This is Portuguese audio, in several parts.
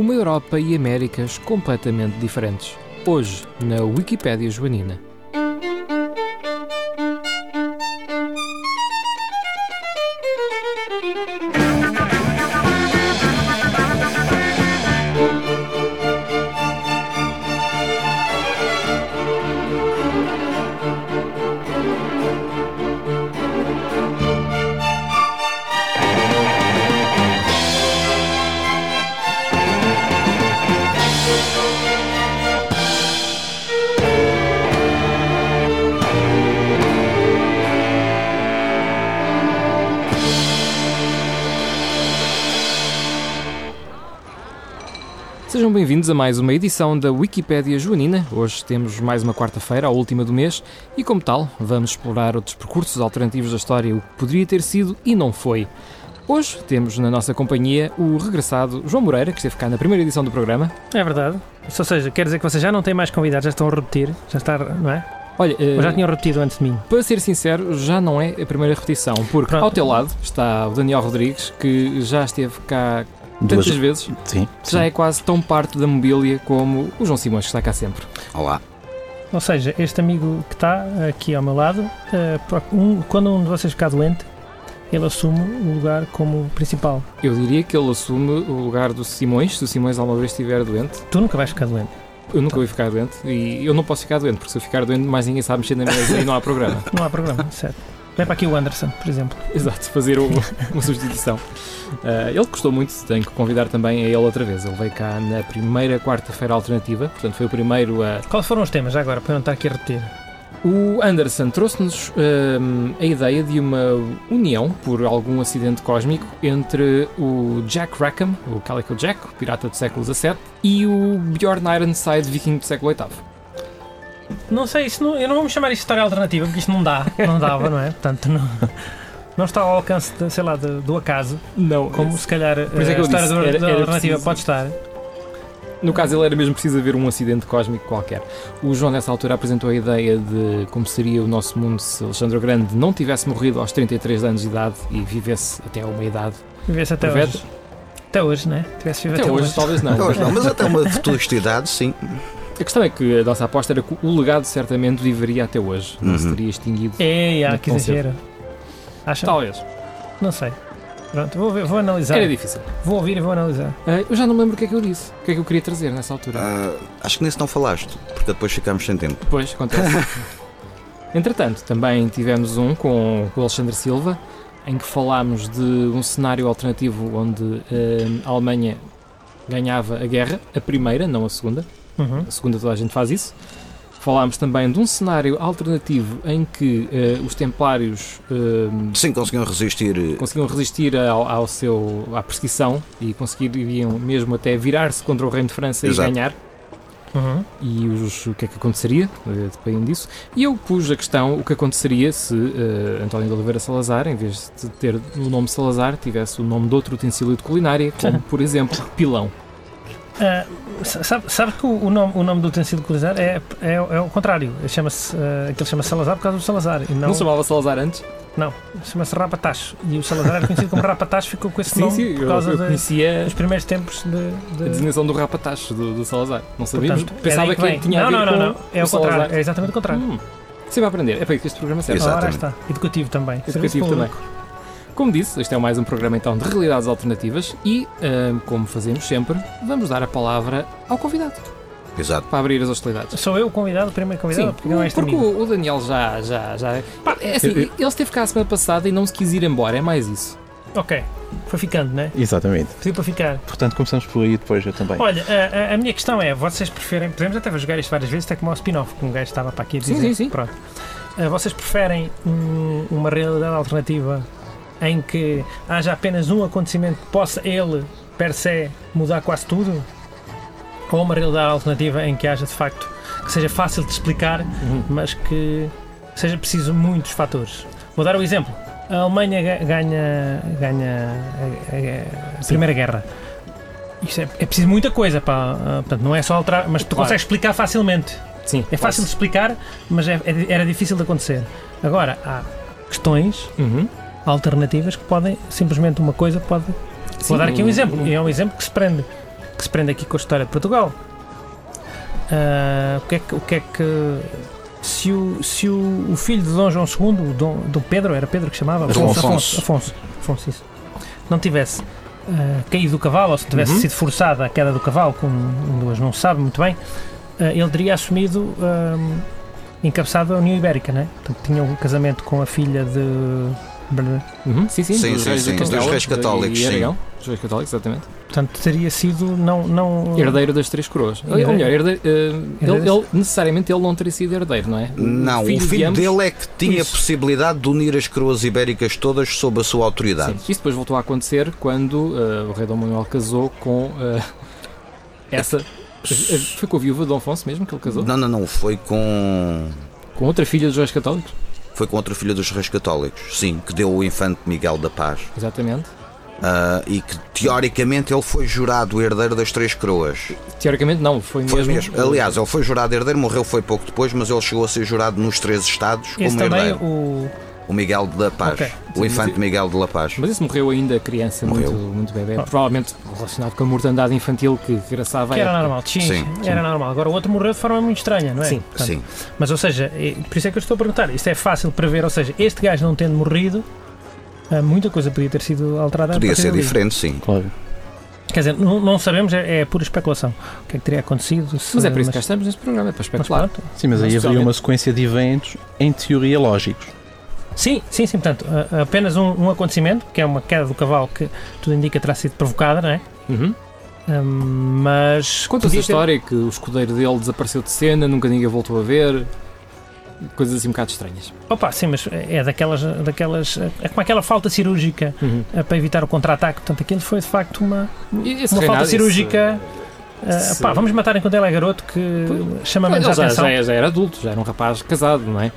Uma Europa e Américas completamente diferentes. Hoje, na Wikipédia Joanina. Bem-vindos a mais uma edição da Wikipédia Joanina. Hoje temos mais uma quarta-feira, a última do mês, e como tal, vamos explorar outros percursos alternativos da história, o que poderia ter sido e não foi. Hoje temos na nossa companhia o regressado João Moreira, que esteve cá na primeira edição do programa. É verdade. Ou seja, quer dizer que vocês já não têm mais convidados, já estão a repetir, já está, não é? Olha, Ou já eh, tinham repetido antes de mim. para ser sincero, já não é a primeira repetição, porque Pronto. ao teu lado está o Daniel Rodrigues, que já esteve cá tantas Duas- vezes, Sim, que já é quase tão parte da mobília como o João Simões, que está cá sempre. Olá. Ou seja, este amigo que está aqui ao meu lado, eh, quando um de vocês ficar doente, ele assume o lugar como principal. Eu diria que ele assume o lugar do Simões, se o Simões alguma vez estiver doente. Tu nunca vais ficar doente. Eu nunca vou ficar doente e eu não posso ficar doente, porque se eu ficar doente, mais ninguém sabe mexer na mesa e não há programa. Não há programa, certo. Vem para aqui o Anderson, por exemplo. Exato, fazer o- uma substituição. Ah, ele gostou muito, tenho que convidar também a ele outra vez. Ele veio cá na primeira quarta-feira alternativa, portanto foi o primeiro a. Quais foram os temas já agora, para não estar aqui a repetir? O Anderson trouxe-nos ahm, a ideia de uma união, por algum acidente cósmico, entre o Jack Rackham, o Calico Jack, o pirata do século XVII, e o Bjorn Ironside, viking do século VIII. Não sei, isso não- eu não vou me chamar isto de história alternativa, porque isto não dá, não dava, não é? Portanto, não, não está ao alcance, de, sei lá, de- do acaso, Não, como se calhar isso é eh, que a eu história disse, era- da era alternativa preciso- pode estar. No caso, ele era mesmo preciso haver um acidente cósmico qualquer. O João, nessa altura, apresentou a ideia de como seria o nosso mundo se Alexandre o Grande não tivesse morrido aos 33 anos de idade e vivesse até uma idade. Vivesse até hoje. Até hoje, né? Tivesse vivo Até hoje, talvez não. Não, não, mas até uma futuridade, sim. A questão é que a nossa aposta era que o legado certamente viveria até hoje. Não se Uhum. teria extinguido. Ah, Não que exagero. Acha? Talvez. Não sei. Pronto, vou, ver- vou analisar. Era difícil. Vou ouvir e vou analisar. Ah, eu já não me lembro o que é que eu disse. O que é que eu queria trazer nessa altura. Ah, acho que nisso não falaste, porque depois ficámos sem tempo. Depois acontece. Entretanto, também tivemos um com o Alexandre Silva, em que falámos de um cenário alternativo onde eh, a Alemanha ganhava a guerra, a primeira, não a segunda. Uhum. A segunda toda a gente faz isso. Falámos também de um cenário alternativo em que eh, os templários eh, Sim, conseguiam resistir. eh, conseguiam resistir ao, ao seu, à perseguição e conseguiriam mesmo até virar-se contra o reino de França Exato. e ganhar Uhum. e os- o que é que aconteceria, eh, dependendo disso. E eu pus a questão o que aconteceria se António de Oliveira Salazar, em vez de ter o nome Salazar, tivesse o nome de outro utensílio de culinária, como por exemplo pilão. Sa- sabe, sabe que o, nome, o nome do utensílio culinar é, é, é o contrário. Ele chama-se, ah, aquele chama Salazar por causa do Salazar. E não, Não se chamava Salazar antes? chama-se Rapatacho. E o Salazar era conhecido como Rapatacho, ficou com esse Sim, nome sim, por eu, causa eu de- conhecia dos primeiros tempos de. a de designação do rapatacho do, do Salazar. Não sabíamos, portanto, é pensava que, vem. tinha não, a ver não, não, não. É o o contrário. Salazar. É exatamente o contrário. Hum, sempre a aprender. É para que este programa serve. Exatamente. está. Educativo também. Educativo também. Como disse, este é mais um programa então de realidades alternativas e, ahm, como fazemos sempre, vamos dar a palavra ao convidado Exato. para abrir as hostilidades. Sou eu o convidado, o primeiro convidado, Sim, porque não é este porque o, o Daniel já, já, já. Pá, é assim, ele esteve cá a semana passada e não se quis ir embora, é mais isso. Ok. Foi ficando, né? Exatamente. Pediu para ficar. Portanto, começamos por aí depois eu também. Olha, a, a- a minha questão é: vocês preferem. Podemos até jogar isto várias vezes, até como ao spin-off, que um gajo estava para aqui a Sim, dizer. sim, sim. Pronto. Ah, vocês preferem um- uma realidade alternativa em que haja apenas um acontecimento que possa ele, per se, mudar quase tudo? Ou uma realidade alternativa em que haja de facto que seja fácil de explicar, mas que seja preciso muitos fatores? Vou dar o exemplo. A Alemanha ga- ganha, ganha a, a- Primeira Guerra. É, é preciso muita coisa para. ah, portanto, não é só alterar, mas tu Claro. consegues explicar facilmente. Sim, É fácil de explicar, mas é- é- era difícil de acontecer. Agora, há questões Uhum. Alternativas que podem, simplesmente uma coisa pode. Sim, Vou dar aqui um um- exemplo, e é um exemplo que se prende. que se prende aqui com a história de Portugal. Ah, o, que é que, o que é que. Se o, se o, o filho de Dom João II, o Dom, Dom Pedro, era Pedro que chamava? Afonso. Afonso. Afonso, Afonso, isso. Não tivesse ah, caído do cavalo, ou se tivesse Uhum. sido forçada a queda do cavalo, como duas não se sabe muito bem, ah, ele teria assumido. ah, encabeçado a União Ibérica, né? Portanto, tinha um casamento com a filha de. Uhum, sim, sim, Sim, dos sim, reis sim, de dos reis católicos, e sim. Aragão. Dos reis católicos, exatamente. Portanto, teria sido. Não, não, Herdeiro das três coroas. Ou melhor, herdeiro, eh, ele, ele- necessariamente ele não teria sido herdeiro, não é? Não, o de filho ambos- dele é que tinha Isso. possibilidade de unir as coroas ibéricas todas sob a sua autoridade. Sim, isso depois voltou a acontecer quando eh, o rei Dom Manuel casou com eh, essa. Foi com a viúva de Dom Afonso mesmo que ele casou? Não, não, não, foi com. Com outra filha dos reis católicos? Foi com outra filha dos reis católicos, sim, que deu o infante Miguel da Paz. Exatamente. Ah, e que teoricamente ele foi jurado herdeiro das três coroas. Teoricamente não, foi, Foi mesmo. mesmo. Aliás, ele foi jurado herdeiro, morreu foi pouco depois, mas ele chegou a ser jurado nos três estados Esse como também, herdeiro. o. O Miguel de La Paz. Ok. O infante Miguel de La Paz. Mas esse morreu ainda criança, Morreu. muito, muito bebê. Ah. Provavelmente relacionado com a mortandade infantil que graçava Que era época. normal, sim, Sim, era normal. Agora o outro morreu de forma muito estranha, não é? Sim, Portanto, Sim. Mas, ou seja, é- por isso é que eu estou a perguntar. Isto é fácil de prever, ou seja, este gajo não tendo morrido, ah, muita coisa podia ter sido alterada. Podia ser diferente, sim. Claro. Quer dizer, não, não sabemos, é, é pura especulação. O que é que teria acontecido? se- Mas é por isso que cá estamos neste programa, é para mas especular. pronto. Sim, mas Mas aí haveria uma sequência de eventos, em teoria, lógicos. Sim, sim, sim. Portanto, a- apenas um, um acontecimento, que é uma queda do cavalo que tudo indica terá sido provocada, não é? Uhum. Hum, mas. Conta-se a ter- história que o escudeiro dele desapareceu de cena, nunca ninguém voltou a ver. Coisas assim um bocado estranhas. Opa, sim, mas é daquelas. daquelas é como aquela falta cirúrgica Uhum. eh, para evitar o contra-ataque. Portanto, aquilo foi de facto uma, esse uma falta cirúrgica. eh, esse- pá, vamos matar enquanto ele é garoto que chama menos Ele a já, atenção. já, já era adulto, já era um rapaz casado, não é?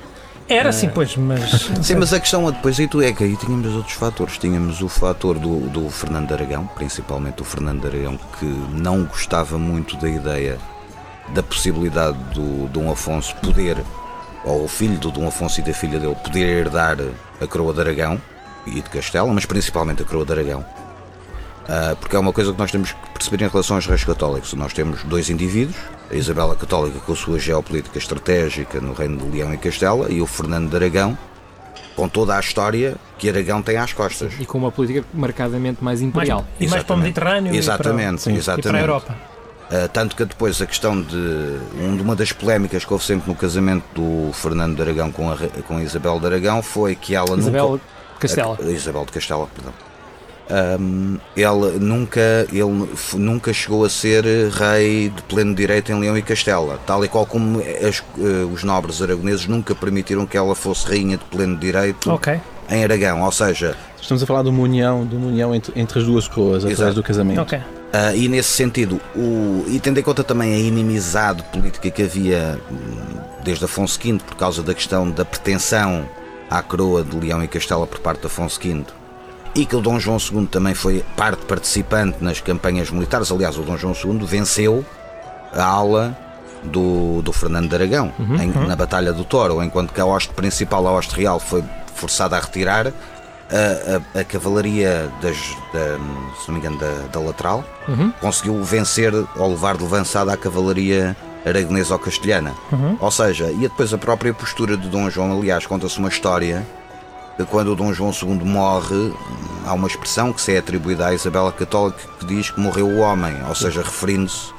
Era sim, Eh, pois, mas. Sim, mas a questão é depois aí tu é que aí tínhamos os outros fatores. Tínhamos o fator do, do Fernando Aragão, principalmente o Fernando Aragão, que não gostava muito da ideia da possibilidade do Dom Afonso poder, ou o filho do Dom Afonso e da filha dele, poder herdar a coroa de Aragão e de Castela, mas principalmente a coroa de Aragão. Ah, porque é uma coisa que nós temos que perceber em relação aos reis católicos. Nós temos dois indivíduos, a Isabela Católica com a sua geopolítica estratégica no reino de Leão e Castela e o Fernando de Aragão com toda a história que Aragão tem às costas. E com uma política marcadamente mais mais, imperial. e mais para o Exatamente. Mediterrâneo Exatamente, e para, e exatamente. para a Europa. Ah, tanto que depois a questão de um- de uma das polémicas que houve sempre no casamento do Fernando de Aragão com a, com a Isabel de Aragão foi que ela Isabel nunca Castela. A- a Isabel de Castela, perdão. Ahm, ele nunca, ele nunca chegou a ser rei de pleno direito em Leão e Castela, tal e qual como as- eh, os nobres aragoneses nunca permitiram que ela fosse rainha de pleno direito Ok, em Aragão, ou seja, Estamos a falar de uma união, de uma união entre, entre as duas coroas, através Exato. do casamento. ok. ah, e nesse sentido, o, e tendo em conta também a inimizade política que havia hum, desde Afonso V por causa da questão da pretensão à coroa de Leão e Castela por parte de Afonso V e que o Dom João II também foi parte participante nas campanhas militares. Aliás, o Dom João II venceu a ala do, do Fernando de Aragão em- na Batalha do Toro, enquanto que a hoste principal, a hoste real, foi forçada a retirar. A, a- a cavalaria das, da, se não me engano, da, da lateral Uhum. conseguiu vencer ou levar de lançada a cavalaria aragonesa ou castelhana. Uhum. Ou seja, e depois a própria postura de Dom João, aliás, conta-se uma história quando o Dom João II morre, há uma expressão que se é atribuída à Isabela Católica que diz que morreu o homem, ou seja, referindo-se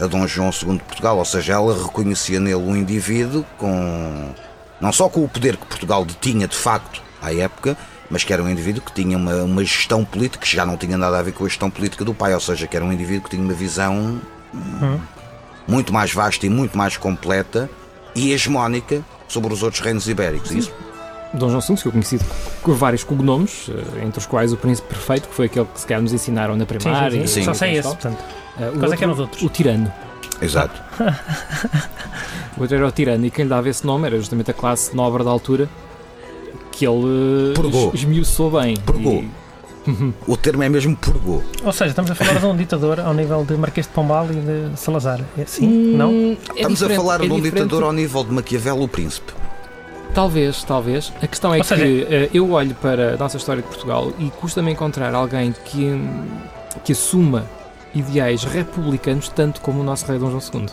a Dom João II de Portugal, ou seja, ela reconhecia nele um indivíduo com não só com o poder que Portugal detinha de facto à época, mas que era um indivíduo que tinha uma, uma gestão política que já não tinha nada a ver com a gestão política do pai, ou seja, que era um indivíduo que tinha uma visão hum, muito mais vasta e muito mais completa e hegemónica sobre os outros reinos ibéricos. Isso Dom João II ficou conhecido por vários cognomes, eh, entre os quais o Príncipe Perfeito, que foi aquele que se calhar nos ensinaram na Sim, primária. sim, e sim. Sim. Só sei e esse, tal. portanto. Eh, o Quais é que eram os outro- outros? O Tirano. Exato. O outro era o Tirano, e quem lhe dava esse nome era justamente a classe nobre da altura, que ele eh, Purgou. es- esmiuçou bem. Purgou. E- O termo é mesmo purgou. Ou seja, estamos a falar de um ditador ao nível de Marquês de Pombal e de Salazar. É- Sim? Não? Hum, é Estamos a falar é de um diferente. ditador ao nível de Maquiavel, o príncipe. Talvez, talvez. A questão é Ou que seja- eh, eu olho para a nossa história de Portugal e custa-me encontrar alguém que, que assuma ideais republicanos tanto como o nosso rei Dom João II.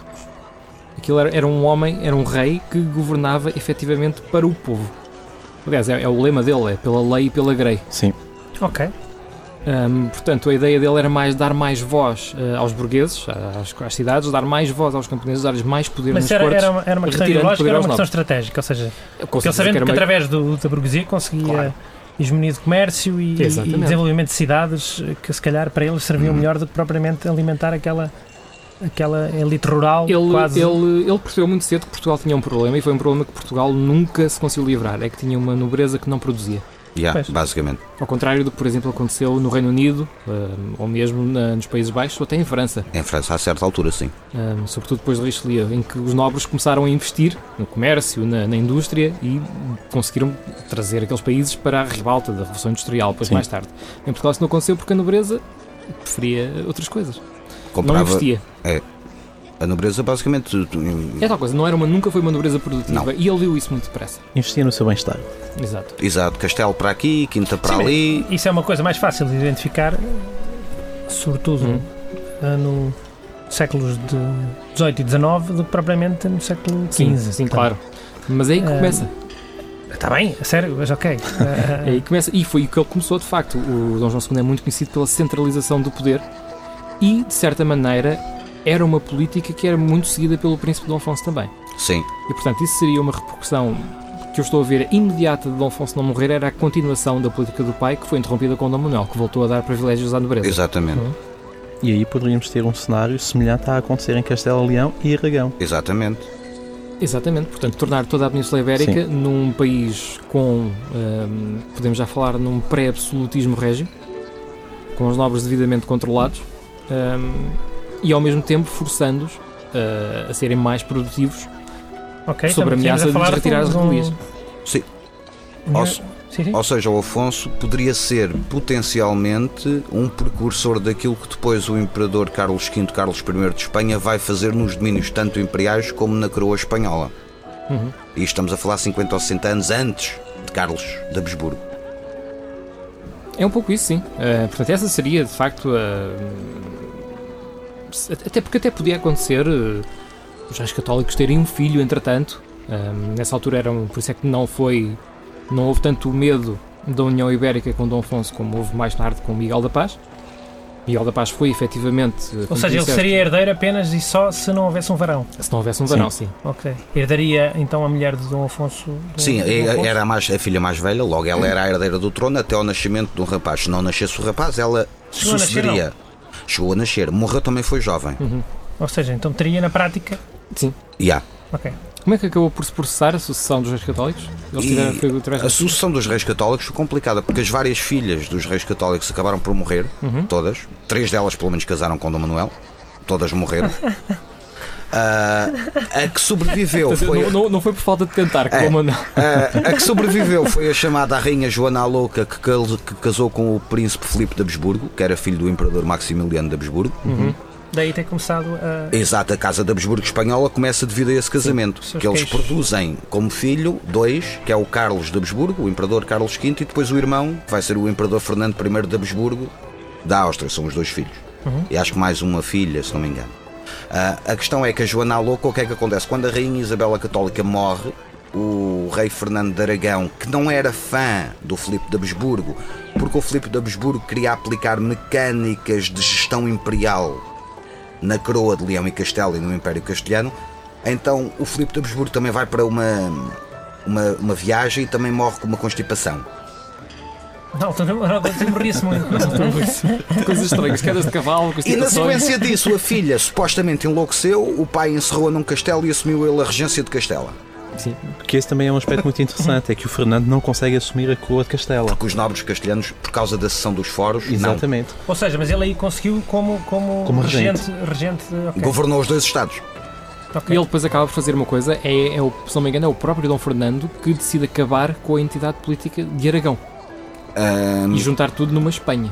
Aquilo era, era um homem, era um rei que governava efetivamente para o povo. Aliás, é, é o lema dele, é pela lei e pela grei. Sim. Ok. Hum, portanto, a ideia dele era mais dar mais voz eh, aos burgueses, às, às cidades, dar mais voz aos camponeses, dar-lhes mais poder Mas nos era, era, uma- era uma questão ideológica, era uma questão estratégica. Ou seja, ele sabendo que que, meio- através do, da burguesia conseguia Claro. hegemonia de comércio e, e desenvolvimento de cidades que se calhar para eles serviam Uhum. melhor do que propriamente alimentar aquela, aquela elite rural Ele, quase. ele, ele percebeu muito cedo que Portugal tinha um problema e foi um problema que Portugal nunca se conseguiu livrar. É que tinha uma nobreza que não produzia. Yeah, Pois. basicamente. Ao contrário do que, por exemplo, aconteceu no Reino Unido, hum, ou mesmo na- nos Países Baixos, ou até em França, Em França, a certa altura, sim. hum, sobretudo depois de Richelieu, em que os nobres começaram a investir no comércio, na, na indústria e conseguiram trazer aqueles países para a ribalta da Revolução Industrial, depois Sim. mais tarde. Em Portugal isso não aconteceu porque a nobreza preferia outras coisas. Não Comprava investia. A nobreza, basicamente. tu- tu- É tal coisa, não era uma, nunca foi uma nobreza produtiva Não. e ele viu isso muito depressa. Investia no seu bem-estar. Exato. Exato, castelo para aqui, quinta para Sim, ali. Isso é uma coisa mais fácil de identificar, sobretudo Hum. eh, no séculos de 18 e 19 do que propriamente no século Sim, XV. sim, claro. Mas é aí que Ah, começa. Está bem, a sério, mas ok. É aí que começa. E foi o que ele começou de facto. O Dom João II é muito conhecido pela centralização do poder e, de certa maneira, era uma política que era muito seguida pelo Príncipe Dom Afonso também. Sim, E, portanto, isso seria uma repercussão que eu estou a ver imediata de Dom Afonso não morrer, era a continuação da política do pai, que foi interrompida com Dom Manuel, que voltou a dar privilégios à nobreza. exatamente. E aí poderíamos ter um cenário semelhante a acontecer em Castelo Leão e Aragão. Exatamente. Exatamente, portanto, tornar toda a Península Ibérica num país com, hum, podemos já falar, num pré-absolutismo régio, com os nobres devidamente controlados hum, e ao mesmo tempo forçando-os uh, a serem mais produtivos Ok, sobre a ameaça de lhes a retirar as de um-. Sim. Ou, Sim, sim. ou seja, o Afonso poderia ser potencialmente um precursor daquilo que depois o imperador Carlos V, Carlos I de Espanha vai fazer nos domínios tanto imperiais como na coroa espanhola. Uhum. E estamos a falar 50 ou 60 anos antes de Carlos de Habsburgo. É um pouco isso, sim. Uh, portanto, essa seria, de facto, a... até porque até podia acontecer uh, os reis católicos terem um filho, entretanto. Um, nessa altura eram, por isso é que não foi, não houve tanto medo da União Ibérica com Dom Afonso como houve mais tarde com Miguel da Paz. Miguel da Paz foi efetivamente. uh, Ou seja, ele seria herdeiro apenas e só se não houvesse um varão. Se não houvesse um varão, sim. Ok. Herdaria então a mulher de Dom Afonso. Dom- Sim, Dom Afonso? era a, mais, a filha mais velha, logo ela era a herdeira do trono até ao nascimento de um rapaz. Se não nascesse o rapaz, ela Chegou a nascer, sucederia. Chegou a nascer, morreu também foi jovem. Uhum. Ou seja, então teria na prática. Sim. E há. Ok. Como é que acabou por se processar a sucessão dos reis católicos? Eles tiveram, foi A sucessão dos reis católicos foi complicada porque as várias filhas dos reis católicos acabaram por morrer, Uhum. todas. Três delas, pelo menos, casaram com Dom Manuel. Todas morreram. Ah, a que sobreviveu foi. não, não, não foi por falta de tentar, que É. como não. Ah, a que sobreviveu foi a chamada Rainha Joana a Louca, que, que casou com o príncipe Filipe de Habsburgo, que era filho do imperador Maximiliano de Habsburgo. Uhum. Daí ter começado a. Exato, a Casa de Habsburgo Espanhola começa devido a esse casamento. seus que eles queixos. produzem como filho dois, que é o Carlos de Habsburgo, o imperador Carlos V, e depois o irmão, que vai ser o imperador Fernando I de Habsburgo, da Áustria. São os dois filhos. Uhum. E acho que mais uma filha, se não me engano. Ah, a questão é que a Joana Louca, o que é que acontece? Quando a Rainha Isabel a Católica morre, o rei Fernando de Aragão, que não era fã do Filipe de Habsburgo, porque o Filipe de Habsburgo queria aplicar mecânicas de gestão imperial na coroa de Leão e Castelo e no Império Castelhano, então o Filipe de Habsburgo também vai para uma, uma, uma viagem e também morre com uma constipação. Na altura, na altura morria-se muito. Coisas estranhas, quedas de cavalo, E na sequência disso, a filha supostamente enlouqueceu, o pai encerrou-a num castelo e assumiu ele a regência de Castela. Sim. Porque esse também é um aspecto muito interessante, é que o Fernando não consegue assumir a coroa de Castela. Porque os nobres castelhanos, por causa da cessão dos foros, Exatamente. Ou seja, mas ele aí conseguiu como, como, Como regente. regente não. ok. Governou os dois estados. Ok. E ele depois acaba por fazer uma coisa, é, é o, se não me engano, é o próprio Dom Fernando que decide acabar com a entidade política de Aragão Ahm, e juntar tudo numa Espanha.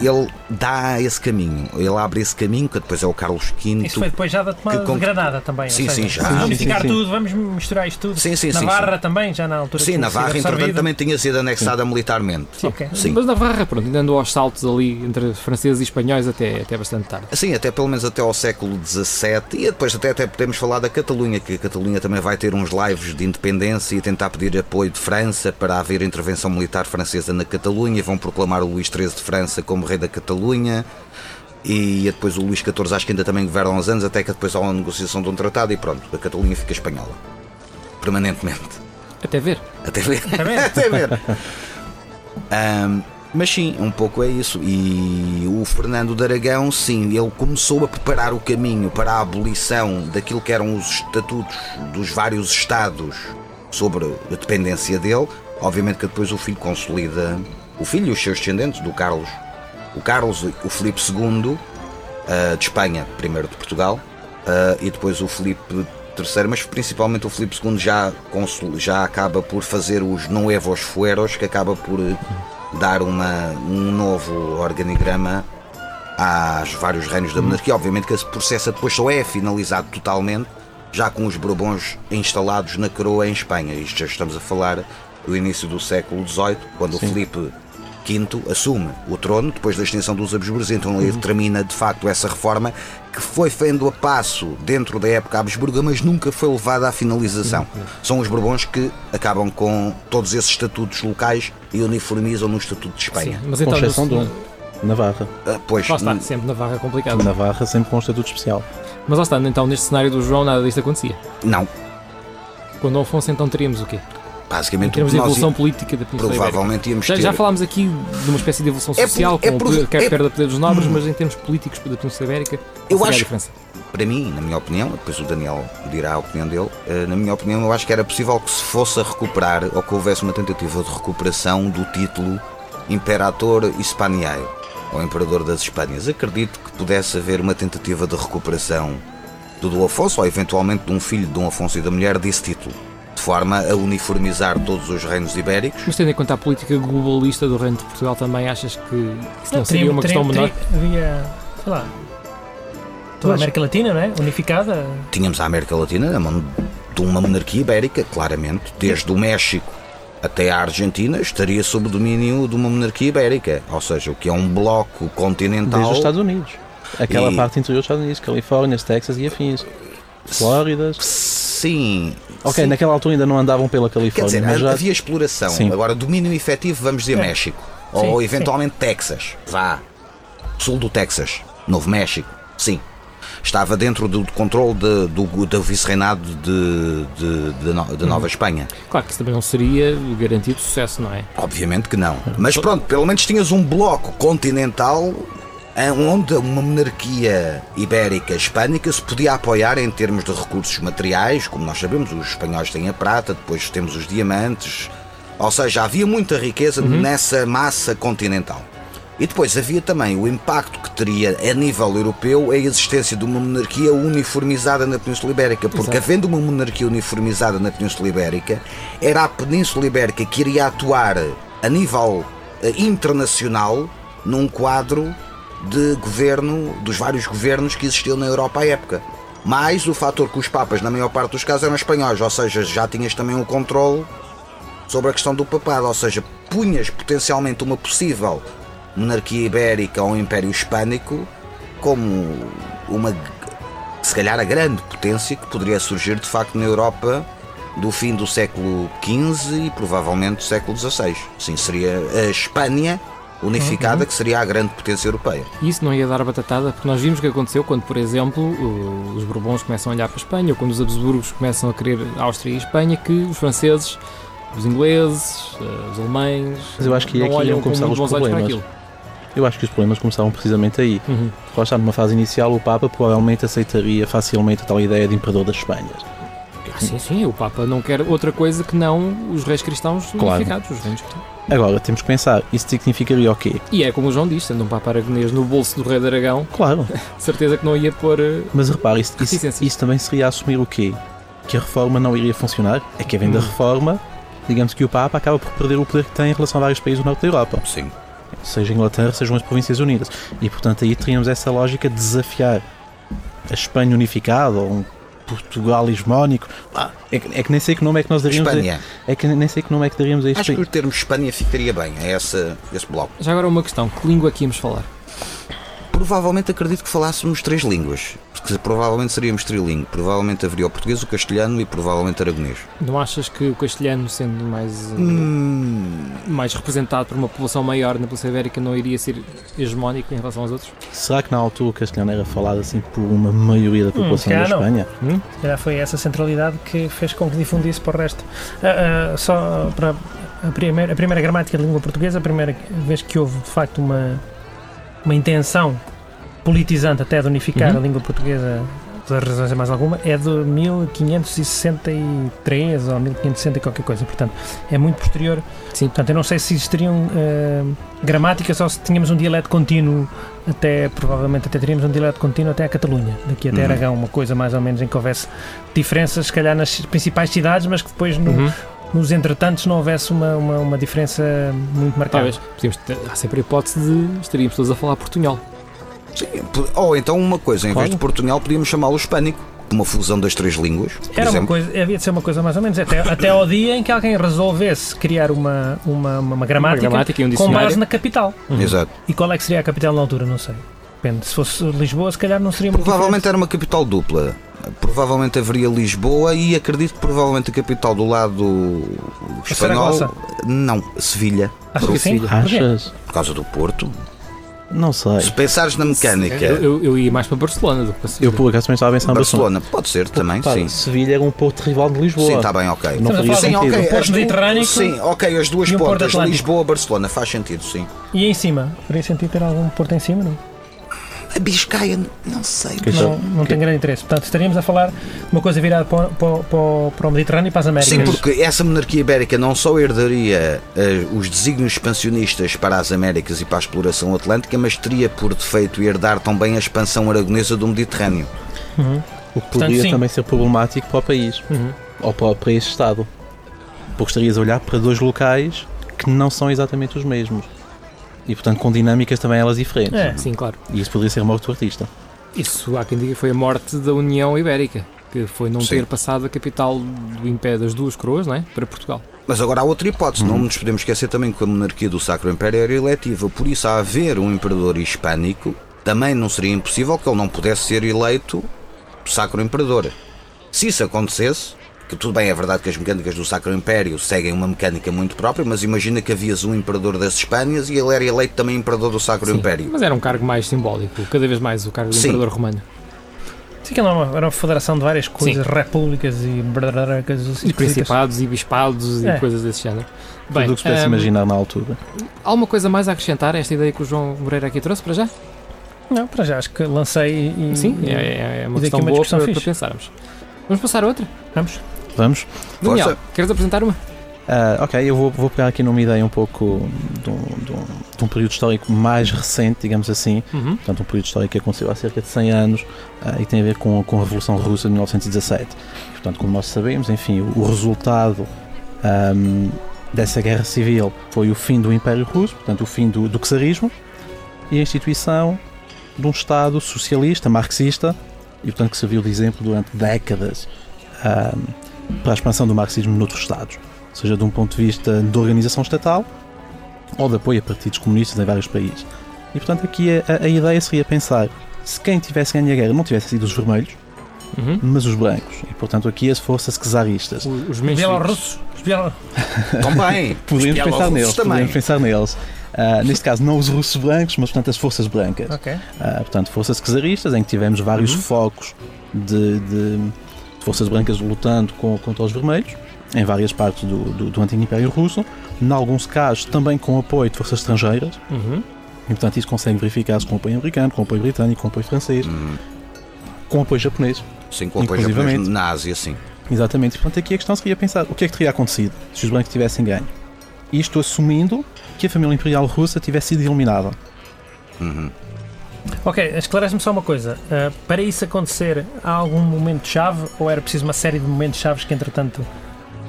Ele dá esse caminho, ele abre esse caminho, que depois é o Carlos V. Isso foi depois já da tomada que com- de Granada também. Sim, seja, sim, já. Vamos Sim, unificar sim, sim. tudo, vamos misturar isto tudo. Sim, sim, sim, Navarra também, já na altura. Sim, Navarra, entretanto, também tinha sido anexada militarmente. Ok. Sim. Mas Navarra, pronto, ainda andou aos saltos ali entre franceses e espanhóis até, até bastante tarde. Sim, até pelo menos até ao século XVII e depois até, até podemos falar da Catalunha, que a Catalunha também vai ter uns lives de independência e tentar pedir apoio de França para haver intervenção militar francesa na Catalunha e vão proclamar o Luís XIII de França como rei da Catalunha e depois o Luís XIV acho que ainda também governa uns anos até que depois há uma negociação de um tratado e pronto, a Catalunha fica espanhola. Permanentemente. Até ver. Até ver. Até ver. Ahm, mas sim, um pouco é isso. E o Fernando de Aragão, sim, ele começou a preparar o caminho para a abolição daquilo que eram os estatutos dos vários Estados sobre a dependência dele. Obviamente que depois o filho consolida, o filho e os seus descendentes, do Carlos, o Carlos, o Filipe II, ah, de Espanha, primeiro de Portugal, ah, e depois o Filipe III, mas principalmente o Filipe II já, consul- já acaba por fazer os Nuevos Fueros, que acaba por eh, dar uma, um novo organigrama aos vários reinos da monarquia. Obviamente que esse processo depois só é finalizado totalmente já com os Bourbons instalados na coroa em Espanha. Isto já estamos a falar do início do século XVIII, quando o Filipe V assume o trono, depois da extinção dos Habsburgos, então ele termina de facto essa reforma que foi fendo a passo dentro da época Habsburga, mas nunca foi levada à finalização. São os Bourbons que acabam com todos esses estatutos locais e uniformizam no Estatuto de Espanha. Mas Com então, exceção de no- um, Navarra. Ah, pois, Lá está, sempre Navarra é complicado. Navarra sempre com um estatuto especial. Mas lá está, então neste cenário do João nada disto acontecia. não. Quando o Afonso então teríamos o quê? Em Basicamente, o termos de evolução política da Península provavelmente íamos Já, ter. já falámos aqui de uma espécie de evolução É social, é com poder- quer é- perda do poder dos nobres, mas em termos políticos da Península Ibérica, Eu acho-? Para mim, na minha opinião, depois o Daniel dirá a opinião dele, eh, na minha opinião, eu acho que era possível que se fosse a recuperar ou que houvesse uma tentativa de recuperação do título Imperator Hispaniae, ou Imperador das Espanhas. Acredito que pudesse haver uma tentativa de recuperação do Dom Afonso, ou eventualmente de um filho de Dom Afonso e da mulher, desse título, de forma a uniformizar todos os reinos ibéricos. Mas tendo em conta a política globalista do Reino de Portugal também, achas que isso não seria Teria- uma questão menor? Havia, sei lá, toda a. América Latina, não é? Unificada. Tínhamos a América Latina na mão de uma monarquia ibérica, claramente, desde o México até a Argentina, estaria sob o domínio de uma monarquia ibérica, ou seja, o que é um bloco continental. Desde os Estados Unidos. Aquela E- parte interior dos Estados Unidos, Califórnia, Texas e afins. Flóridas. Sim. Ok, sim. naquela altura ainda não andavam pela Quer Califórnia, dizer, mas já. havia exploração. Sim. Agora, domínio efetivo, vamos dizer É. México. Sim, ou sim. eventualmente Texas. Vá. Sul do Texas. Novo México. Sim. Estava dentro do controle de- do, do vice-reinado de, de, de Uhum. de Nova Espanha. Claro que isso também não seria garantido sucesso, não é? Obviamente que não. Mas pronto, pelo menos tinhas um bloco continental onde uma monarquia ibérica hispânica se podia apoiar em termos de recursos materiais, como nós sabemos, os espanhóis têm a prata, depois temos os diamantes, ou seja, havia muita riqueza nessa massa continental. E depois havia também o impacto que teria a nível europeu a existência de uma monarquia uniformizada na Península Ibérica, porque Exato. havendo uma monarquia uniformizada na Península Ibérica, era a Península Ibérica que iria atuar a nível eh, internacional num quadro de governo, dos vários governos que existiam na Europa à época. Mais o fator que os papas, na maior parte dos casos, eram espanhóis, ou seja, já tinhas também um controle sobre a questão do papado, ou seja, punhas potencialmente uma possível monarquia ibérica ou um império hispânico como uma, se calhar, a grande potência que poderia surgir de facto na Europa do fim do século XV e provavelmente do século XVI. Sim, seria a Espanha unificada, que seria a grande potência europeia. E isso não ia dar batatada, porque nós vimos o que aconteceu quando, por exemplo, os Bourbons começam a olhar para a Espanha, ou quando os Habsburgos começam a querer a Áustria e Espanha, que os franceses, os ingleses, eh, os alemães, Mas eu acho que não aqui olham começar os problemas. aquilo. Eu acho que os problemas começavam precisamente aí. Uhum. Lá está, numa fase inicial, o Papa provavelmente aceitaria facilmente a tal ideia de Imperador das Espanhas. Ah, sim, sim, o Papa não quer outra coisa que não os reis cristãos Claro. unificados, os reinos cristãos. Agora, temos que pensar, isso significaria o quê? E é como o João disse, sendo um Papa aragonês no bolso do rei de Aragão, Claro, de certeza que não ia pôr... eh, mas repare, isso, isso, isso também seria assumir o quê? Que a reforma não iria funcionar? É que havendo a Hum. reforma, digamos que o Papa acaba por perder o poder que tem em relação a vários países do norte da Europa. Sim. seja a Inglaterra, sejam as Províncias Unidas. E portanto aí teríamos essa lógica de desafiar a Espanha unificada ou um Portugal hegemónico. Ah, é, que, é que nem sei que nome é que nós daríamos. Espanha. A, é que nem sei que nome é que daríamos a isto. Acho que o termo Espanha ficaria bem a essa, esse bloco. Já agora uma questão, que língua aqui íamos falar? Provavelmente acredito que falássemos três línguas. Porque provavelmente seríamos trilingue. Provavelmente haveria o português, o castelhano e provavelmente aragonês. Não achas que o castelhano, sendo mais, uh, Hum, mais representado por uma população maior na Península Ibérica, não iria ser hegemónico em relação aos outros? Será que na altura o castelhano era falado assim por uma maioria da população se da. Espanha? Hum? Se calhar foi essa centralidade que fez com que difundisse para o resto. Ah, ah, só para a primeira, a primeira gramática da língua portuguesa, a primeira vez que houve de facto uma, uma intenção politizante até de unificar Uhum. a língua portuguesa das razões a mais alguma, é de 1563 ou 1560 e qualquer coisa. Portanto, é muito posterior. Sim. Portanto, eu não sei se existiriam ah, gramáticas ou se tínhamos um dialeto contínuo até, provavelmente até teríamos um dialeto contínuo até a Catalunha, daqui até Uhum. Aragão, uma coisa mais ou menos em que houvesse diferenças, se calhar nas principais cidades, mas que depois no- Uhum. nos entretantos não houvesse uma, uma, uma diferença muito marcada. Talvez. Podíamos há sempre a hipótese de estaríamos todos a falar portunhol. Sim, ou então uma coisa, em vez de portunhol podíamos chamá-lo hispânico. Uma fusão das três línguas, Era uma coisa, havia de ser uma coisa mais ou menos, até, até ao dia em que alguém resolvesse criar uma, uma, uma, gramática, Uma gramática e um com base na capital. Uhum. Exato. E qual é que seria a capital na altura? Não sei. Depende. Se fosse Lisboa, se calhar não seria muito Provavelmente era uma capital dupla. Provavelmente haveria Lisboa e acredito que provavelmente a capital do lado espanhol. Não, Sevilha. Acho que sim. Achas? Por causa do Porto. Não sei. Se pensares na mecânica, Eu, eu, eu ia mais para Barcelona do que para Eu Sevilha. por acaso também estava a pensar em Barcelona. Barcelona, pode ser também, Pá, sim. Sevilha era um porto rival de Lisboa. Sim, está bem, ok. Não de Sim, um sentido. ok. Porto Mediterrâneo Sim, ok, as duas um Atlântico. Lisboa-Barcelona, faz sentido, sim. E em cima? Faria sentido ter algum porto em cima? Não, A Biscaia, não sei. Que não, não tem grande interesse. Portanto, estaríamos a falar de uma coisa virada para, o- para, para, o- Mediterrâneo e para as Américas. Sim, porque essa monarquia ibérica não só herdaria eh, os desígnios expansionistas para as Américas e para a exploração atlântica, mas teria por defeito herdar também a expansão aragonesa do Mediterrâneo. Uhum. O que poderia sim. também ser problemático para o país. Uhum. Ou para, para esse Estado. Porque estarias a olhar para dois locais que não são exatamente os mesmos. E portanto com dinâmicas também elas diferentes. É. Sim, claro. E isso poderia ser a morte do artista. Isso há quem diga que foi a morte da União Ibérica, que foi não Sim. ter passado a capital do Império das Duas Coroas não é? para Portugal. Mas agora há outra hipótese, não nos podemos esquecer também que a monarquia do Sacro Império era eletiva, por isso, a haver um imperador hispânico, também não seria impossível que ele não pudesse ser eleito Sacro Imperador. Se isso acontecesse, que tudo bem, é verdade que as mecânicas do Sacro Império seguem uma mecânica muito própria, mas imagina que havias um imperador das Espanhas e ele era eleito também imperador do Sacro Sim, Império. Mas era um cargo mais simbólico, cada vez mais o cargo do Sim. Imperador Romano. Sim, que era uma, era uma federação de várias coisas, repúblicas e brararacas, assim, E principados e bispados É. e coisas desse género. Tudo o que se pudesse hum, imaginar na altura. Há alguma coisa mais a acrescentar a esta ideia que o João Moreira aqui trouxe para já? Não, para já acho que lancei e. Sim, e- é, é uma e daqui questão uma boa discussão para, para pensarmos. Vamos passar a outra? Vamos? Vamos? Daniel, Força. queres apresentar uma? Ah, ok, eu vou, vou pegar aqui numa ideia um pouco de um, de um- de um período histórico mais recente, digamos assim. Uhum. Portanto, um período histórico que aconteceu há cerca de 100 anos ah, e tem a ver com, com a Revolução Russa de 1917. Portanto, como nós sabemos, enfim, o, o resultado ahm, dessa guerra civil foi o fim do Império Russo, portanto, o fim do, do czarismo e a instituição de um Estado socialista, marxista, e portanto que serviu de exemplo durante décadas ahm, para a expansão do marxismo noutros Estados, seja de um ponto de vista de organização estatal ou de apoio a partidos comunistas em vários países. E portanto aqui a, a- ideia seria pensar se quem tivesse ganho a guerra não tivesse sido os vermelhos, Uhum. mas os brancos. E portanto aqui as forças czaristas. Os, bielorrussos. Os bielor... Também. Podemos Os pensar neles, também. podemos pensar neles. Ah, neste caso, não os russos brancos, mas portanto as forças brancas. Ok. Ah, portanto, forças czaristas, em que tivemos vários Uhum. focos de- de forças brancas lutando com- contra os vermelhos, em várias partes do, do, do antigo Império Russo, em alguns casos também com apoio de forças estrangeiras, Uhum. e portanto isso consegue verificar-se com apoio americano, com apoio britânico, com apoio francês, Hum, com apoio japonês. Sim, com apoio japonês na Ásia, sim. Exatamente, e portanto aqui a questão seria pensar o que é que teria acontecido se os brancos tivessem ganho. Isto assumindo que a família imperial russa tivesse sido eliminada. Uhum. Ok, esclarece-me só uma coisa. Ah, para isso acontecer, há algum momento-chave ou era preciso uma série de momentos-chaves que, entretanto,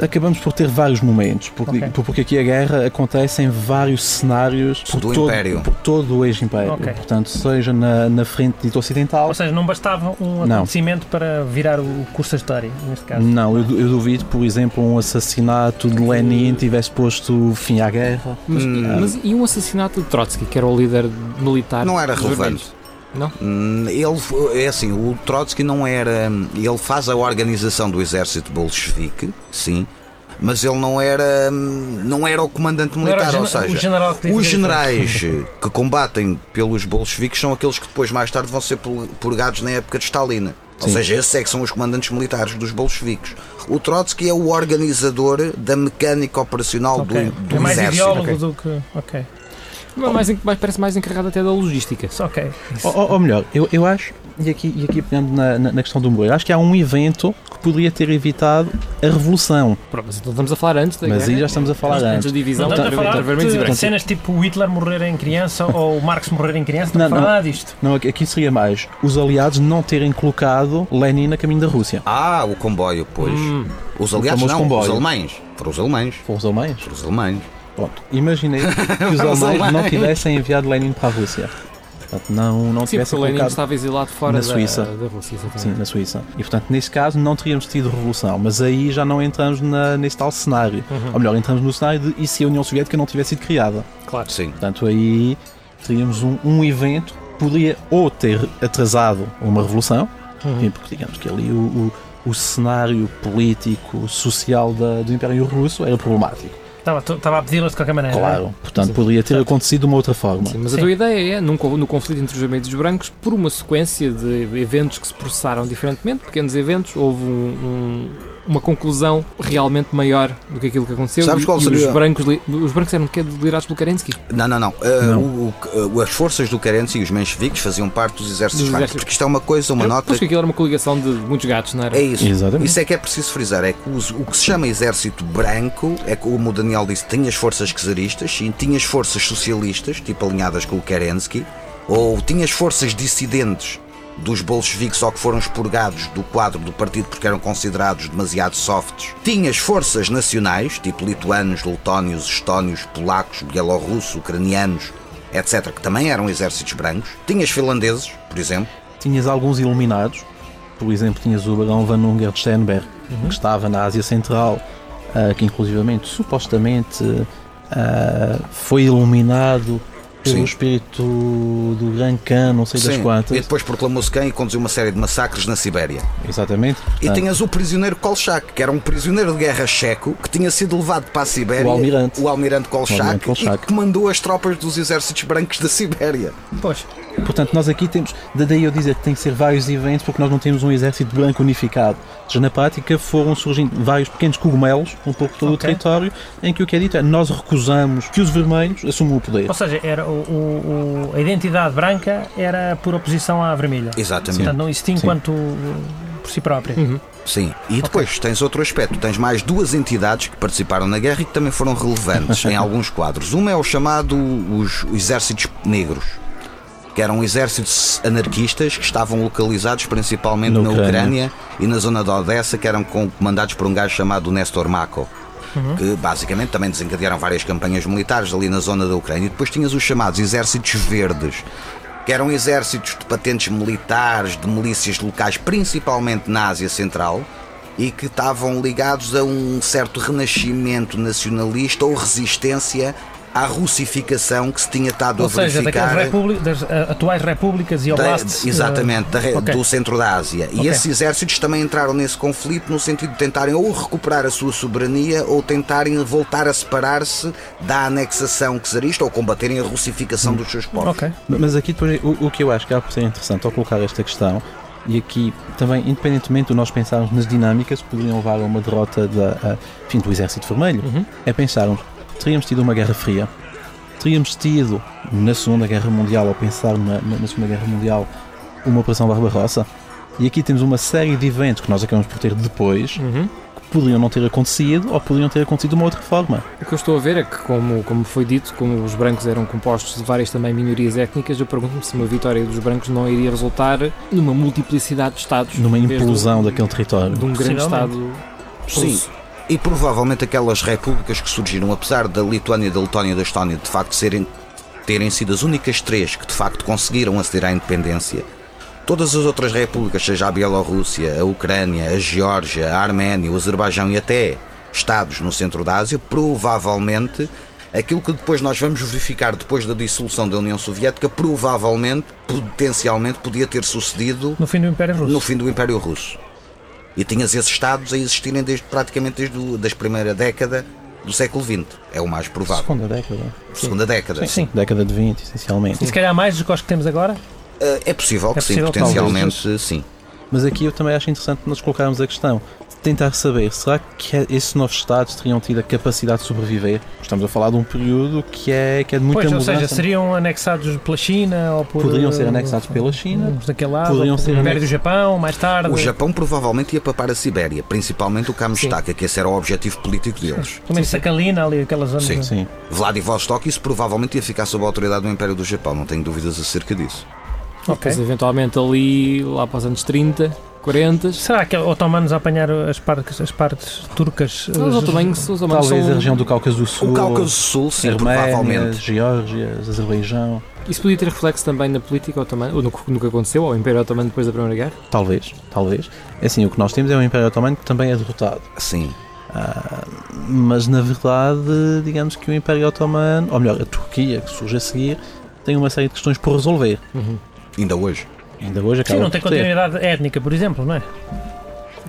acabamos por ter vários momentos, porque, Ok. porque aqui a guerra acontece em vários cenários por, Do todo, Império. por todo o ex-império. Ok. Portanto, seja na, na frente dita ocidental. Ou seja, não bastava um Não. acontecimento para virar o curso da história, neste caso. Não, eu, eu duvido, por exemplo, um assassinato de Lenin tivesse posto fim à guerra. Mas, Hum. mas e um assassinato de Trotsky, que era o líder militar? Não era relevante. Não? Hum, Ele, é assim, o Trotsky não era. Ele faz a organização do exército bolchevique, sim, mas ele não era. hum, Não era o comandante militar, o ou seja. general que Os dizia- generais eh, que combatem pelos bolcheviques são aqueles que depois mais tarde vão ser purgados na época de Stalin. Ou seja, esses é que são os comandantes militares dos bolcheviques. O Trotsky é o organizador da mecânica operacional Ok. do, do é mais exército. ideólogo ok. do que. Ok. Mais, mais- parece mais encarregado até da logística. Ok. Isso. Ou, ou- melhor, eu, eu acho, e aqui, e aqui pegando na, na, na questão do Moreira, acho que há um evento que poderia ter evitado a revolução. Pronto, mas então estamos a falar antes da Mas guerra. aí já estamos a falar antes antes. da divisão Não estamos a falar vermelhos e de brancos. cenas tipo o Hitler morrer em criança ou o Marx morrer em criança, não Não, a não. falar nada disto. Não, aqui seria mais os aliados não terem colocado Lenin a caminho da Rússia. Ah, o comboio, pois. Hum, Os aliados não, os comboio. alemães. Foram os alemães. Foram os alemães. Foram os alemães. Pronto, imaginei que os alemães não tivessem enviado Lenin para a Rússia. Portanto, não, não sim, o Lenin colocado estava exilado fora na da, Suíça. da Rússia. Sim, na Suíça. E portanto, nesse caso, não teríamos tido revolução. Mas aí já não entramos na, nesse tal cenário. Uhum, Ou melhor, entramos no cenário de e se a União Soviética não tivesse sido criada. claro. Sim. Portanto, aí teríamos um, um evento que poderia ou ter atrasado uma revolução, Uhum. porque digamos que ali o, o, o cenário político, social da- do Império Russo era problemático. Estava, estava a pedi-las de qualquer maneira. Claro. Portanto, Sim. poderia ter acontecido de uma outra forma. Sim, mas Sim. a tua ideia é, num, no conflito entre os vermelhos e os brancos, por uma sequência de eventos que se processaram diferentemente, pequenos eventos, houve um- um- uma conclusão realmente maior do que aquilo que aconteceu. Sabes e, qual e seria? os brancos, os brancos eram que- liderados pelo Kerensky. Não, não, não. Uh, Não. o- o- as forças do Kerensky e os mencheviques faziam parte dos exércitos brancos. Porque isto é uma coisa, uma Eu- nota. Pois que aquilo era uma coligação de muitos gatos, não era? É isso. Exatamente. Isso é que é preciso frisar. É que os- o que se chama exército branco é como o Daniel disse, tinha as forças czaristas, sim, tinha as forças socialistas, tipo alinhadas com o Kerensky, ou tinha as forças dissidentes dos bolcheviques só que foram expurgados do quadro do partido porque eram considerados demasiado softs. Tinha as forças nacionais, tipo lituanos, letónios, estónios, polacos, bielorrussos, ucranianos, etc., que também eram exércitos brancos. Tinha os finlandeses, por exemplo. Tinhas alguns iluminados, por exemplo, tinhas o Barão Van Unger de Sternberg, que estava na Ásia Central, ah, que inclusivamente, supostamente, ah, foi iluminado pelo Sim. espírito do Gran Khan, não sei das Sim, quantas. E depois proclamou-se quem e conduziu uma série de massacres na Sibéria. Exatamente. E Portanto, tinhas o prisioneiro Kolchak, que era um prisioneiro de guerra checo que tinha sido levado para a Sibéria. O almirante. O almirante Kolchak. O almirante Kolchak. E que mandou as tropas dos exércitos brancos da Sibéria. Pois. Portanto, nós aqui temos, daí eu dizer que tem que ser vários eventos porque nós não temos um exército branco unificado. Seja, na prática foram surgindo vários pequenos cogumelos, um pouco todo o Ok. território, em que o que é dito é nós recusamos que os vermelhos assumam o poder. Ou seja, era o, o- o- a identidade branca era por oposição à vermelha. Exatamente. Portanto, não existia enquanto por si própria. Uhum. Sim. E depois tens outro aspecto. Tens mais duas entidades que participaram na guerra e que também foram relevantes em alguns quadros. Uma é o chamado os exércitos negros. Que eram exércitos anarquistas que estavam localizados principalmente Na na Ucrânia. Ucrânia e na zona de Odessa, que eram com- comandados por um gajo chamado Nestor Mako. que basicamente também desencadearam várias campanhas militares ali na zona da Ucrânia. E depois tinhas os chamados exércitos verdes, que eram exércitos de patentes militares, de milícias locais, principalmente na Ásia Central, e que estavam ligados a um certo renascimento nacionalista ou resistência à russificação que se tinha estado Ou a seja, verificar. das ah, atuais repúblicas e Da- oblasts. exatamente, da re- ok. do centro da Ásia. E Ok. esses exércitos também entraram nesse conflito no sentido de tentarem ou recuperar a sua soberania ou tentarem voltar a separar-se da anexação czarista ou combaterem a russificação dos seus povos. Ok. Mas aqui depois o, o que eu acho que há por ser interessante ao colocar esta questão, e aqui também, independentemente de nós pensarmos nas dinâmicas que poderiam levar a uma derrota da, a, enfim, do Exército Vermelho, Uhum. é pensarmos, teríamos tido uma Guerra Fria, teríamos tido na Segunda Guerra Mundial, ao pensar na, na- na Segunda Guerra Mundial, uma Operação Barbarossa, e aqui temos uma série de eventos que nós acabamos por ter depois, Uhum. que poderiam não ter acontecido ou poderiam ter acontecido de uma outra forma. O que eu estou a ver é que, como, como foi dito, como os brancos eram compostos de várias também minorias étnicas, eu pergunto-me se uma vitória dos brancos não iria resultar numa multiplicidade de Estados. Numa de um- implosão daquele território. De um grande. Estado Sim. E provavelmente aquelas repúblicas que surgiram, apesar da Lituânia, da Letónia e da Estónia de facto serem, terem sido as únicas três que de facto conseguiram aceder à independência, todas as outras repúblicas, seja a Bielorrússia, a Ucrânia, a Geórgia, a Arménia, o Azerbaijão e até Estados no centro da Ásia, provavelmente aquilo que depois nós vamos verificar depois da dissolução da União Soviética, provavelmente, potencialmente, podia ter sucedido No fim do Império Russo. no fim do Império Russo. E tinhas esses Estados a existirem desde, praticamente desde a das primeira década do século XX. É o mais provável. Segunda década. Segunda década. Sim. Década de 20, essencialmente. E se calhar mais do que os que temos agora? Uh, É possível que É sim, possível, potencialmente sim. Mas aqui eu também acho interessante nós colocarmos a questão tentar saber, será que é- esses novos Estados teriam tido a capacidade de sobreviver? Estamos a falar de um período que é, que é de muita pois, ou mudança. seja, seriam anexados pela China ou por. Poderiam ser anexados pela China, daquele lado, poderiam ou ser pelo Império anex- do Japão, mais tarde. O Japão provavelmente ia papar a Sibéria, principalmente o Kamchatka, que esse era o objetivo político deles. Também Sakhalina, ali, aquela zona. Sim. Sim. Vladivostok, isso provavelmente ia ficar sob a autoridade do Império do Japão, não tenho dúvidas acerca disso. Ok. Depois, eventualmente, ali, lá para os anos 30, 40. Será que otomanos a apanhar as partes, as partes turcas? Os eh, otomanos, os otomanos Talvez são... a região do Cáucaso do Sul, O Cáucaso Sul, sim, Arménia, provavelmente. Geórgia, Azerbaijão. Isso podia ter reflexo também na política otomana, ou no que nunca aconteceu, ao Império Otomano depois da Primeira Guerra. Talvez, talvez. É assim, o que nós temos é um Império Otomano que também é derrotado. Sim. Ah, mas na verdade, digamos que o Império Otomano, ou melhor, a Turquia, que surge a seguir, tem uma série de questões por resolver. Ainda hoje. Ainda hoje Sim, acaba não tem continuidade étnica, por exemplo, não é?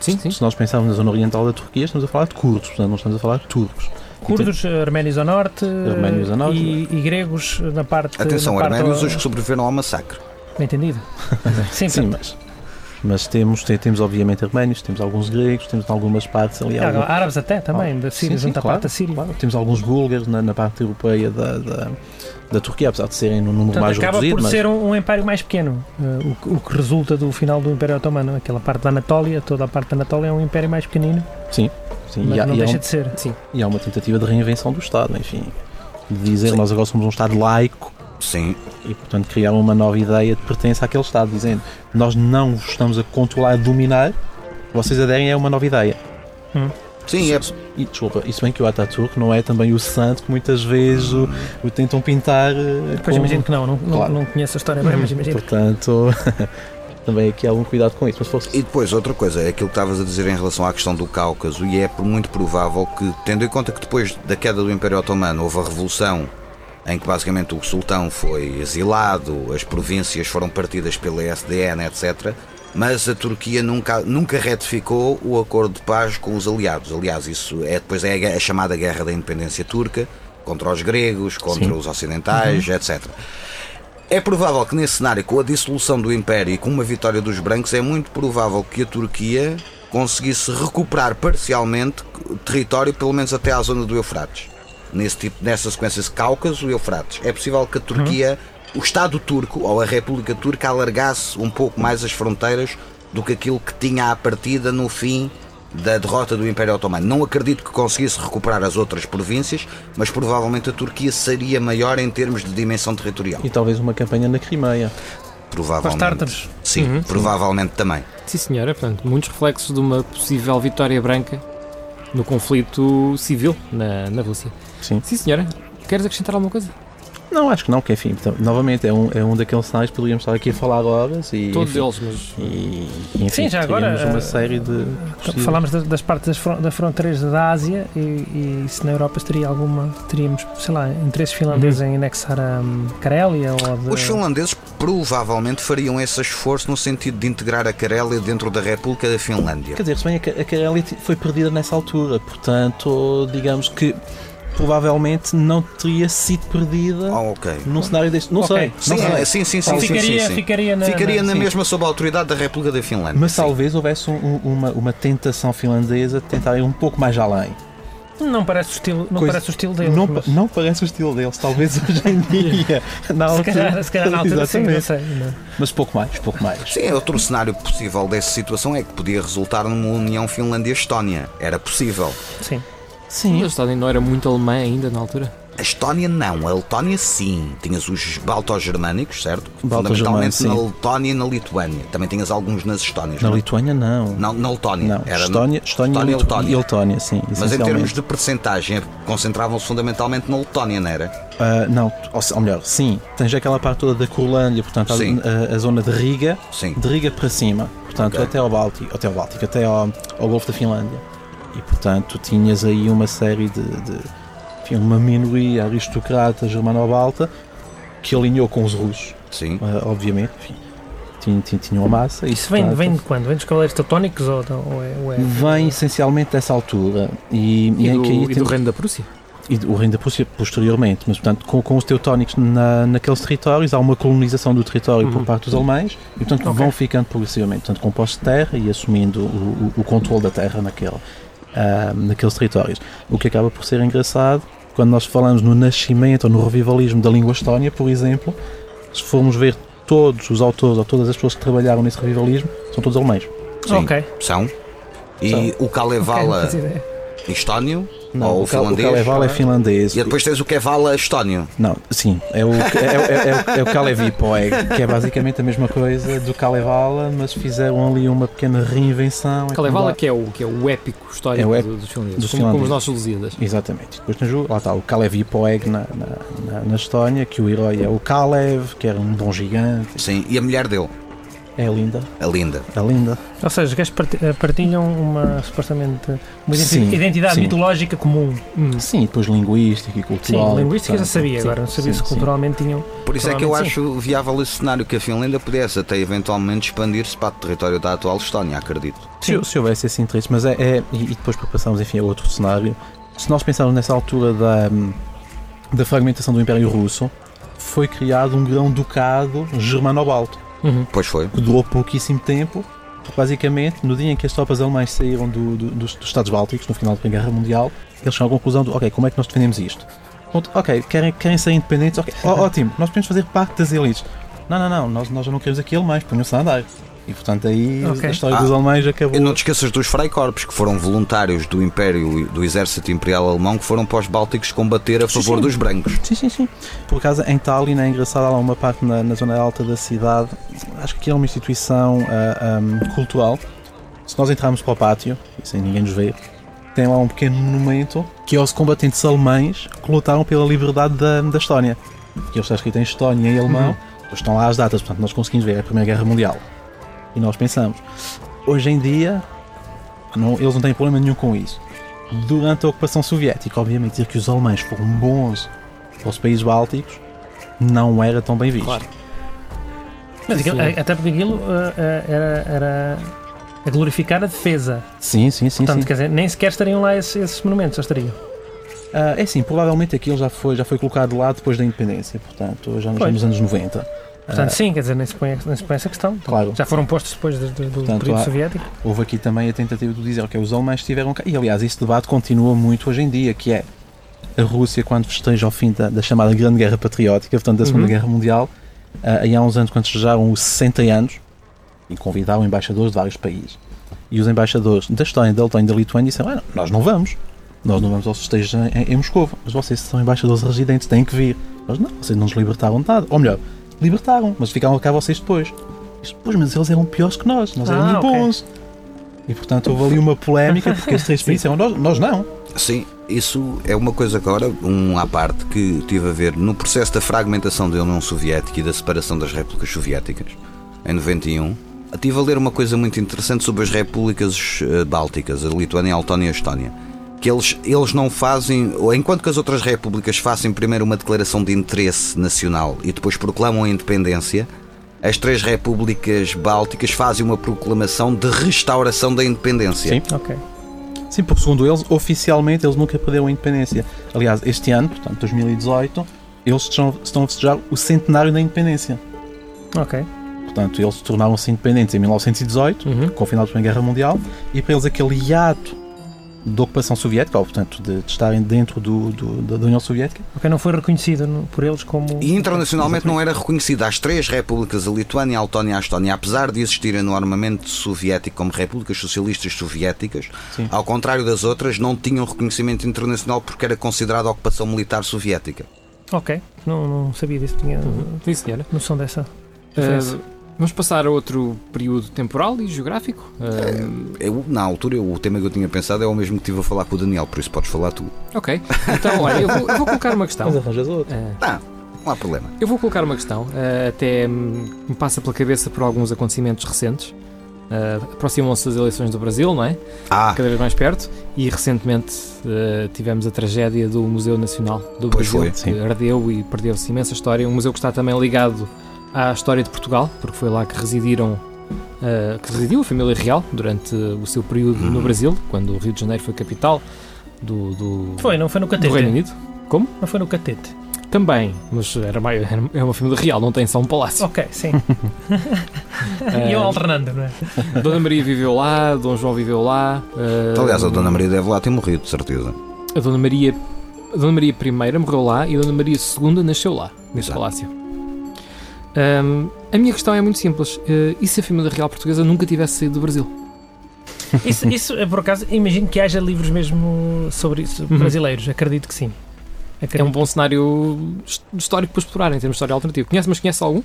Sim, sim. Se nós pensarmos na zona oriental da Turquia, estamos a falar de curdos, portanto não estamos a falar de turcos. Curdos, arménios ao norte, Arménios ao norte. E, e gregos na parte. Atenção, na parte arménios, os que sobreviveram ao massacre. Bem entendido. Sim, Sim, portanto, mas, mas temos, te- temos obviamente arménios, temos alguns gregos, temos algumas partes ali. há algum- árabes até também, da Síria, Sim, sim, claro, parte da Síria. claro. Temos alguns búlgaros na, na parte europeia da, da, da Turquia, apesar de serem num número Portanto, mais acaba reduzido. por mas- ser um, um império mais pequeno, eh, o, que- o que resulta do final do Império Otomano. Aquela parte da Anatólia, toda a parte da Anatólia é um império mais pequenino, Sim, mas e, há, não e deixa um- de ser. e há uma tentativa de reinvenção do Estado, enfim. De dizer Sim. nós agora somos um Estado laico Sim. e, portanto, criar uma nova ideia de pertença àquele Estado, dizendo nós não vos estamos a controlar, dominar, vocês aderem a uma nova ideia. Sim, é, E desculpa, isso bem que o Ataturk não é também o santo que muitas vezes o, o tentam pintar. eh, Depois como- imagino que não, não, não- Claro. não conheço a história bem, mas imagino. Portanto, também aqui há algum cuidado com isso. Mas fosse E depois, outra coisa, é aquilo que estavas a dizer em relação à questão do Cáucaso, e é por- muito provável que, tendo em conta que depois da queda do Império Otomano houve a revolução em que basicamente o sultão foi exilado, as províncias foram partidas pela SDN, etc. Mas a Turquia nunca, nunca retificou o acordo de paz com os aliados. Aliás, isso é depois é a, chamada Guerra da Independência Turca contra os gregos, contra Sim. os ocidentais, etc. É provável que nesse cenário, com a dissolução do Império e com uma vitória dos brancos, é muito provável que a Turquia conseguisse recuperar parcialmente território, pelo menos até à zona do Eufrates. Nesse tipo, nessa sequência Cáucaso e Eufrates. É possível que a Turquia, o Estado turco ou a República Turca alargasse um pouco mais as fronteiras do que aquilo que tinha à partida no fim da derrota do Império Otomano. Não acredito que conseguisse recuperar as outras províncias, mas provavelmente a Turquia seria maior em termos de dimensão territorial. E talvez uma campanha na Crimeia. Para os Provavelmente. tártaros. Sim, Uhum. provavelmente também. Sim, senhora. Portanto, muitos reflexos de uma possível vitória branca no conflito civil na, na Rússia. Sim. Sim, senhora. Queres acrescentar alguma coisa? Não, acho que não, que enfim, então, novamente é um, é um daqueles cenários que poderíamos estar aqui a falar horas e. Todos enfim, eles, mas. E, enfim, Sim, já agora, uma eh, série de. possíveis- Falámos das, das partes das, fron- das fronteiras da Ásia e, e se na Europa teria alguma, teríamos, sei lá, interesses finlandeses em anexar a Carélia ou de... Os finlandeses provavelmente fariam esse esforço no sentido de integrar a Carélia dentro da República da Finlândia. Quer dizer, se bem a Ca- a Carélia t- foi perdida nessa altura, portanto, digamos que provavelmente não teria sido perdida Ah, ok. num cenário deste. Não Ok. sei, Sim, não sei. é, sim, sim, sim, sim, ficaria, sim, sim. ficaria na... Ficaria na sim. mesma sob a autoridade da República da Finlândia. Mas sim. talvez houvesse um- um- uma, uma tentação finlandesa de tentar ir um pouco mais além. Não parece o estilo, não Coisa- parece o estilo deles. não, mas- não parece o estilo deles, talvez hoje em dia. Na se, altura, calhar, se calhar na altura sim, não sei. não. Mas pouco mais, pouco mais. Sim, outro cenário possível dessa situação é que podia resultar numa união Finlândia-Estónia. Era possível. Sim. Sim, a Estónia não era muito alemã ainda na altura. A Estónia não, a Letónia sim. Tinhas os balto-germânicos, certo? Fundamentalmente na. Letónia e na Lituânia. Também tinhas alguns nas Estónias. Na não? Lituânia, não. Não, na Letónia. Não, Era Estónia, Estónia, Estónia e Letónia. e Letónia, sim. Mas em termos de percentagem, concentravam-se fundamentalmente na Letónia, não era? Ah, não, ou, ou melhor, sim, tens aquela parte toda da Curlândia, portanto, a, a- a zona de Riga, Sim. de Riga para cima, portanto, Ok. até ao Báltico, até ao Báltico, até ao, ao Golfo da Finlândia. E, portanto, tinhas aí uma série de. de enfim, uma minoria aristocrata germano-balta que alinhou com os russos, Sim. ah, obviamente. Enfim, tinham, tinham, tinham a massa. e, Isso vem, portanto, vem de quando? Vem dos cavaleiros teutónicos ou, ou é, ou é- Vem essencialmente dessa altura. E, E, e do, que aí e do temos- reino da Prússia? e o reino da Prússia posteriormente, mas portanto com, com os teutónicos na, naqueles territórios há uma colonização do território por Uhum. parte dos alemães e portanto Ok. vão ficando progressivamente portanto, com posse de terra e assumindo o, o, o controle da terra naquele, ah, naqueles territórios. O que acaba por ser engraçado quando nós falamos no nascimento ou no revivalismo da língua estónia, por exemplo, se formos ver todos os autores ou todas as pessoas que trabalharam nesse revivalismo, são todos alemães. Sim. Ok. São. E São. o Kalevala ideia. estónio Não, ou o, o. Kalevala é finlandês. E depois tens o Kevala estónio. Não, sim, é o, é, é, é, é o Kalevi Poeg, que é basicamente a mesma coisa do Kalevala, mas fizeram ali uma pequena reinvenção. É Kalevala, como que é o, que é o épico histórico É o épico do- dos finlandeses, dos como, como os finlandeses. nossos Lusíadas. Exatamente. Depois tens o, lá está, o Kalevi Poeg na, na, na, na Estónia, que o herói é o Kalev, que era um dom gigante. Sim. E a mulher dele, É linda, a linda. é linda. Ou seja, os gajos eh, partilham uma supostamente uma Sim, identidade sim. mitológica comum. Hum. Sim, depois linguística e Sim, cultural. linguística eu já portanto, sabia, sim, agora não sabia sim, se sim. culturalmente tinham. Por isso é que eu acho viável esse cenário que a Finlândia pudesse até eventualmente expandir-se para o território da atual Estónia, acredito. Se, se houvesse esse interesse, mas é, é- e, depois para passarmos enfim a outro cenário, se nós pensarmos nessa altura da, hum, da fragmentação do Império Russo, foi criado um grão-ducado germano-balto, Uhum. Pois foi. que durou pouquíssimo tempo, porque basicamente no dia em que as tropas alemãs saíram do- do- dos, dos Estados Bálticos, no final da Primeira Guerra Mundial, eles chegaram à conclusão de, ok, como é que nós defendemos isto? Pronto, ok, querem, querem ser independentes, ok, ó- ótimo, nós podemos fazer parte das elites. Não, não, não, nós, nós já não queremos aqui alemães, ponham-se a andar. E portanto aí Ok. a história Ah, dos alemães acabou. E não te esqueças dos Freikorps, que foram voluntários do Império e do Exército Imperial Alemão, que foram para os Bálticos combater a Sim, favor sim. dos brancos. Sim, sim, sim. Por acaso, em Tallinn é engraçado, há lá uma parte na, na zona alta da cidade, acho que é uma instituição ah, ahm, cultural. Se nós entrarmos para o pátio, e sem ninguém nos ver, tem lá um pequeno monumento que é aos combatentes alemães que lutaram pela liberdade da, da Estónia. Que ele está escrito em Estónia e em alemão, depois estão lá as datas, portanto nós conseguimos ver é a Primeira Guerra Mundial. E nós pensamos, hoje em dia, não- eles não têm problema nenhum com isso. Durante a ocupação soviética, obviamente, dizer que os alemães foram bons para os países bálticos não era tão bem visto. Claro. Mas aquilo- Sim. até porque aquilo eh, eh, era, era a glorificar a defesa. Sim, sim, sim. Portanto, sim. quer dizer, nem sequer estariam lá esses, esses monumentos, já estariam. Ah, é assim, provavelmente aquilo já foi, já foi colocado lá depois da independência, portanto, já nos, Pois. nos anos 90. Portanto, sim, quer dizer, nem se põe, nem se põe essa questão. Claro. Já foram postos depois do, do- Portanto, período há- soviético. Houve aqui também a tentativa de dizer que os alemães estiveram cá. E aliás, esse debate continua muito hoje em dia, que é a Rússia, quando festeja o fim da, da chamada Grande Guerra Patriótica, portanto, da Segunda Uhum. Guerra Mundial, ah, aí há uns anos, quando festejaram os 60 anos, e convidaram embaixadores de vários países. E os embaixadores da Estónia, da Letónia e da Lituânia disseram: "Ah, não, nós não vamos. Nós não vamos aos festejos em, em Moscou. Mas vocês são embaixadores residentes, têm que vir. Nós não, vocês não nos libertaram de nada. Ou melhor, libertaram, mas ficaram cá vocês depois. Isto, pois, mas eles eram piores que nós, nós Ah, éramos ok. bons. E portanto houve ali uma polémica, porque estes três países disseram: nós, nós não. Sim, isso é uma coisa agora, um à parte, que tive a ver no processo da fragmentação da União Soviética e da separação das repúblicas soviéticas, em 91. Estive a ler uma coisa muito interessante sobre as repúblicas eh, bálticas, a Lituânia, a Letónia e a Estónia. Que eles, eles não fazem, ou enquanto que as outras repúblicas fazem primeiro uma declaração de interesse nacional e depois proclamam a independência, as três repúblicas bálticas fazem uma proclamação de restauração da independência. Sim. Ok. Sim, porque segundo eles, oficialmente eles nunca perderam a independência. Aliás, este ano, portanto 2018, eles estão, estão a festejar o centenário da independência. Ok. Portanto, eles tornaram-se independentes em 1918, Uhum. com o final da Primeira Guerra Mundial, e para eles aquele hiato de ocupação soviética, ou portanto de, de estarem dentro do, do- da, da União Soviética. Ok, não foi reconhecido no- por eles como. E internacionalmente não era reconhecida as três repúblicas, a Lituânia, a Letónia e a Estónia, apesar de existirem no armamento soviético como repúblicas socialistas soviéticas, Sim. ao contrário das outras, não tinham reconhecimento internacional porque era considerada ocupação militar soviética. Ok, não, não sabia disso, tinha Sim, senhora. noção dessa. Uh. Vamos passar a outro período temporal e geográfico. Uh, Eu, na altura, o tema que eu tinha pensado é o mesmo que estive a falar com o Daniel, por isso podes falar tu. ok. Então, olha, eu vou, eu vou colocar uma questão. Mas arranjas outro. Uh, Ah, não há problema. Eu vou colocar uma questão, eh, até hum, me passa pela cabeça por alguns acontecimentos recentes. Eh, Aproximam-se as eleições do Brasil, não é? Ah, Cada vez mais perto. E recentemente eh, tivemos a tragédia do Museu Nacional do Pois Brasil, foi, que sim. ardeu e perdeu-se imensa história. Um museu que está também ligado à história de Portugal, porque foi lá que residiram. eh, que residiu a família real durante o seu período no Uhum. Brasil, quando o Rio de Janeiro foi capital do, do, Foi, não foi no do Reino catete. Unido. Não foi no catete. Também, mas era, mais, era é uma família real, não tem só um palácio. Ok, sim. Eh, e eu alternando, não é? Dona Maria viveu lá, Dom João viveu lá. eh, aliás, a Dona Maria deve lá ter morrido, de certeza. A Dona Maria, a Dona Maria I morreu lá e a Dona Maria II nasceu lá, nesse Exato. palácio. Ahm, a minha questão é muito simples. eh, e se a família real portuguesa nunca tivesse saído do Brasil? Isso, isso, eh, por acaso, imagino que haja livros mesmo sobre isso, Uhum. brasileiros. Acredito que sim. É Acredito. um bom cenário his- histórico para explorar em termos de história alternativa. Conhece, mas conhece algum?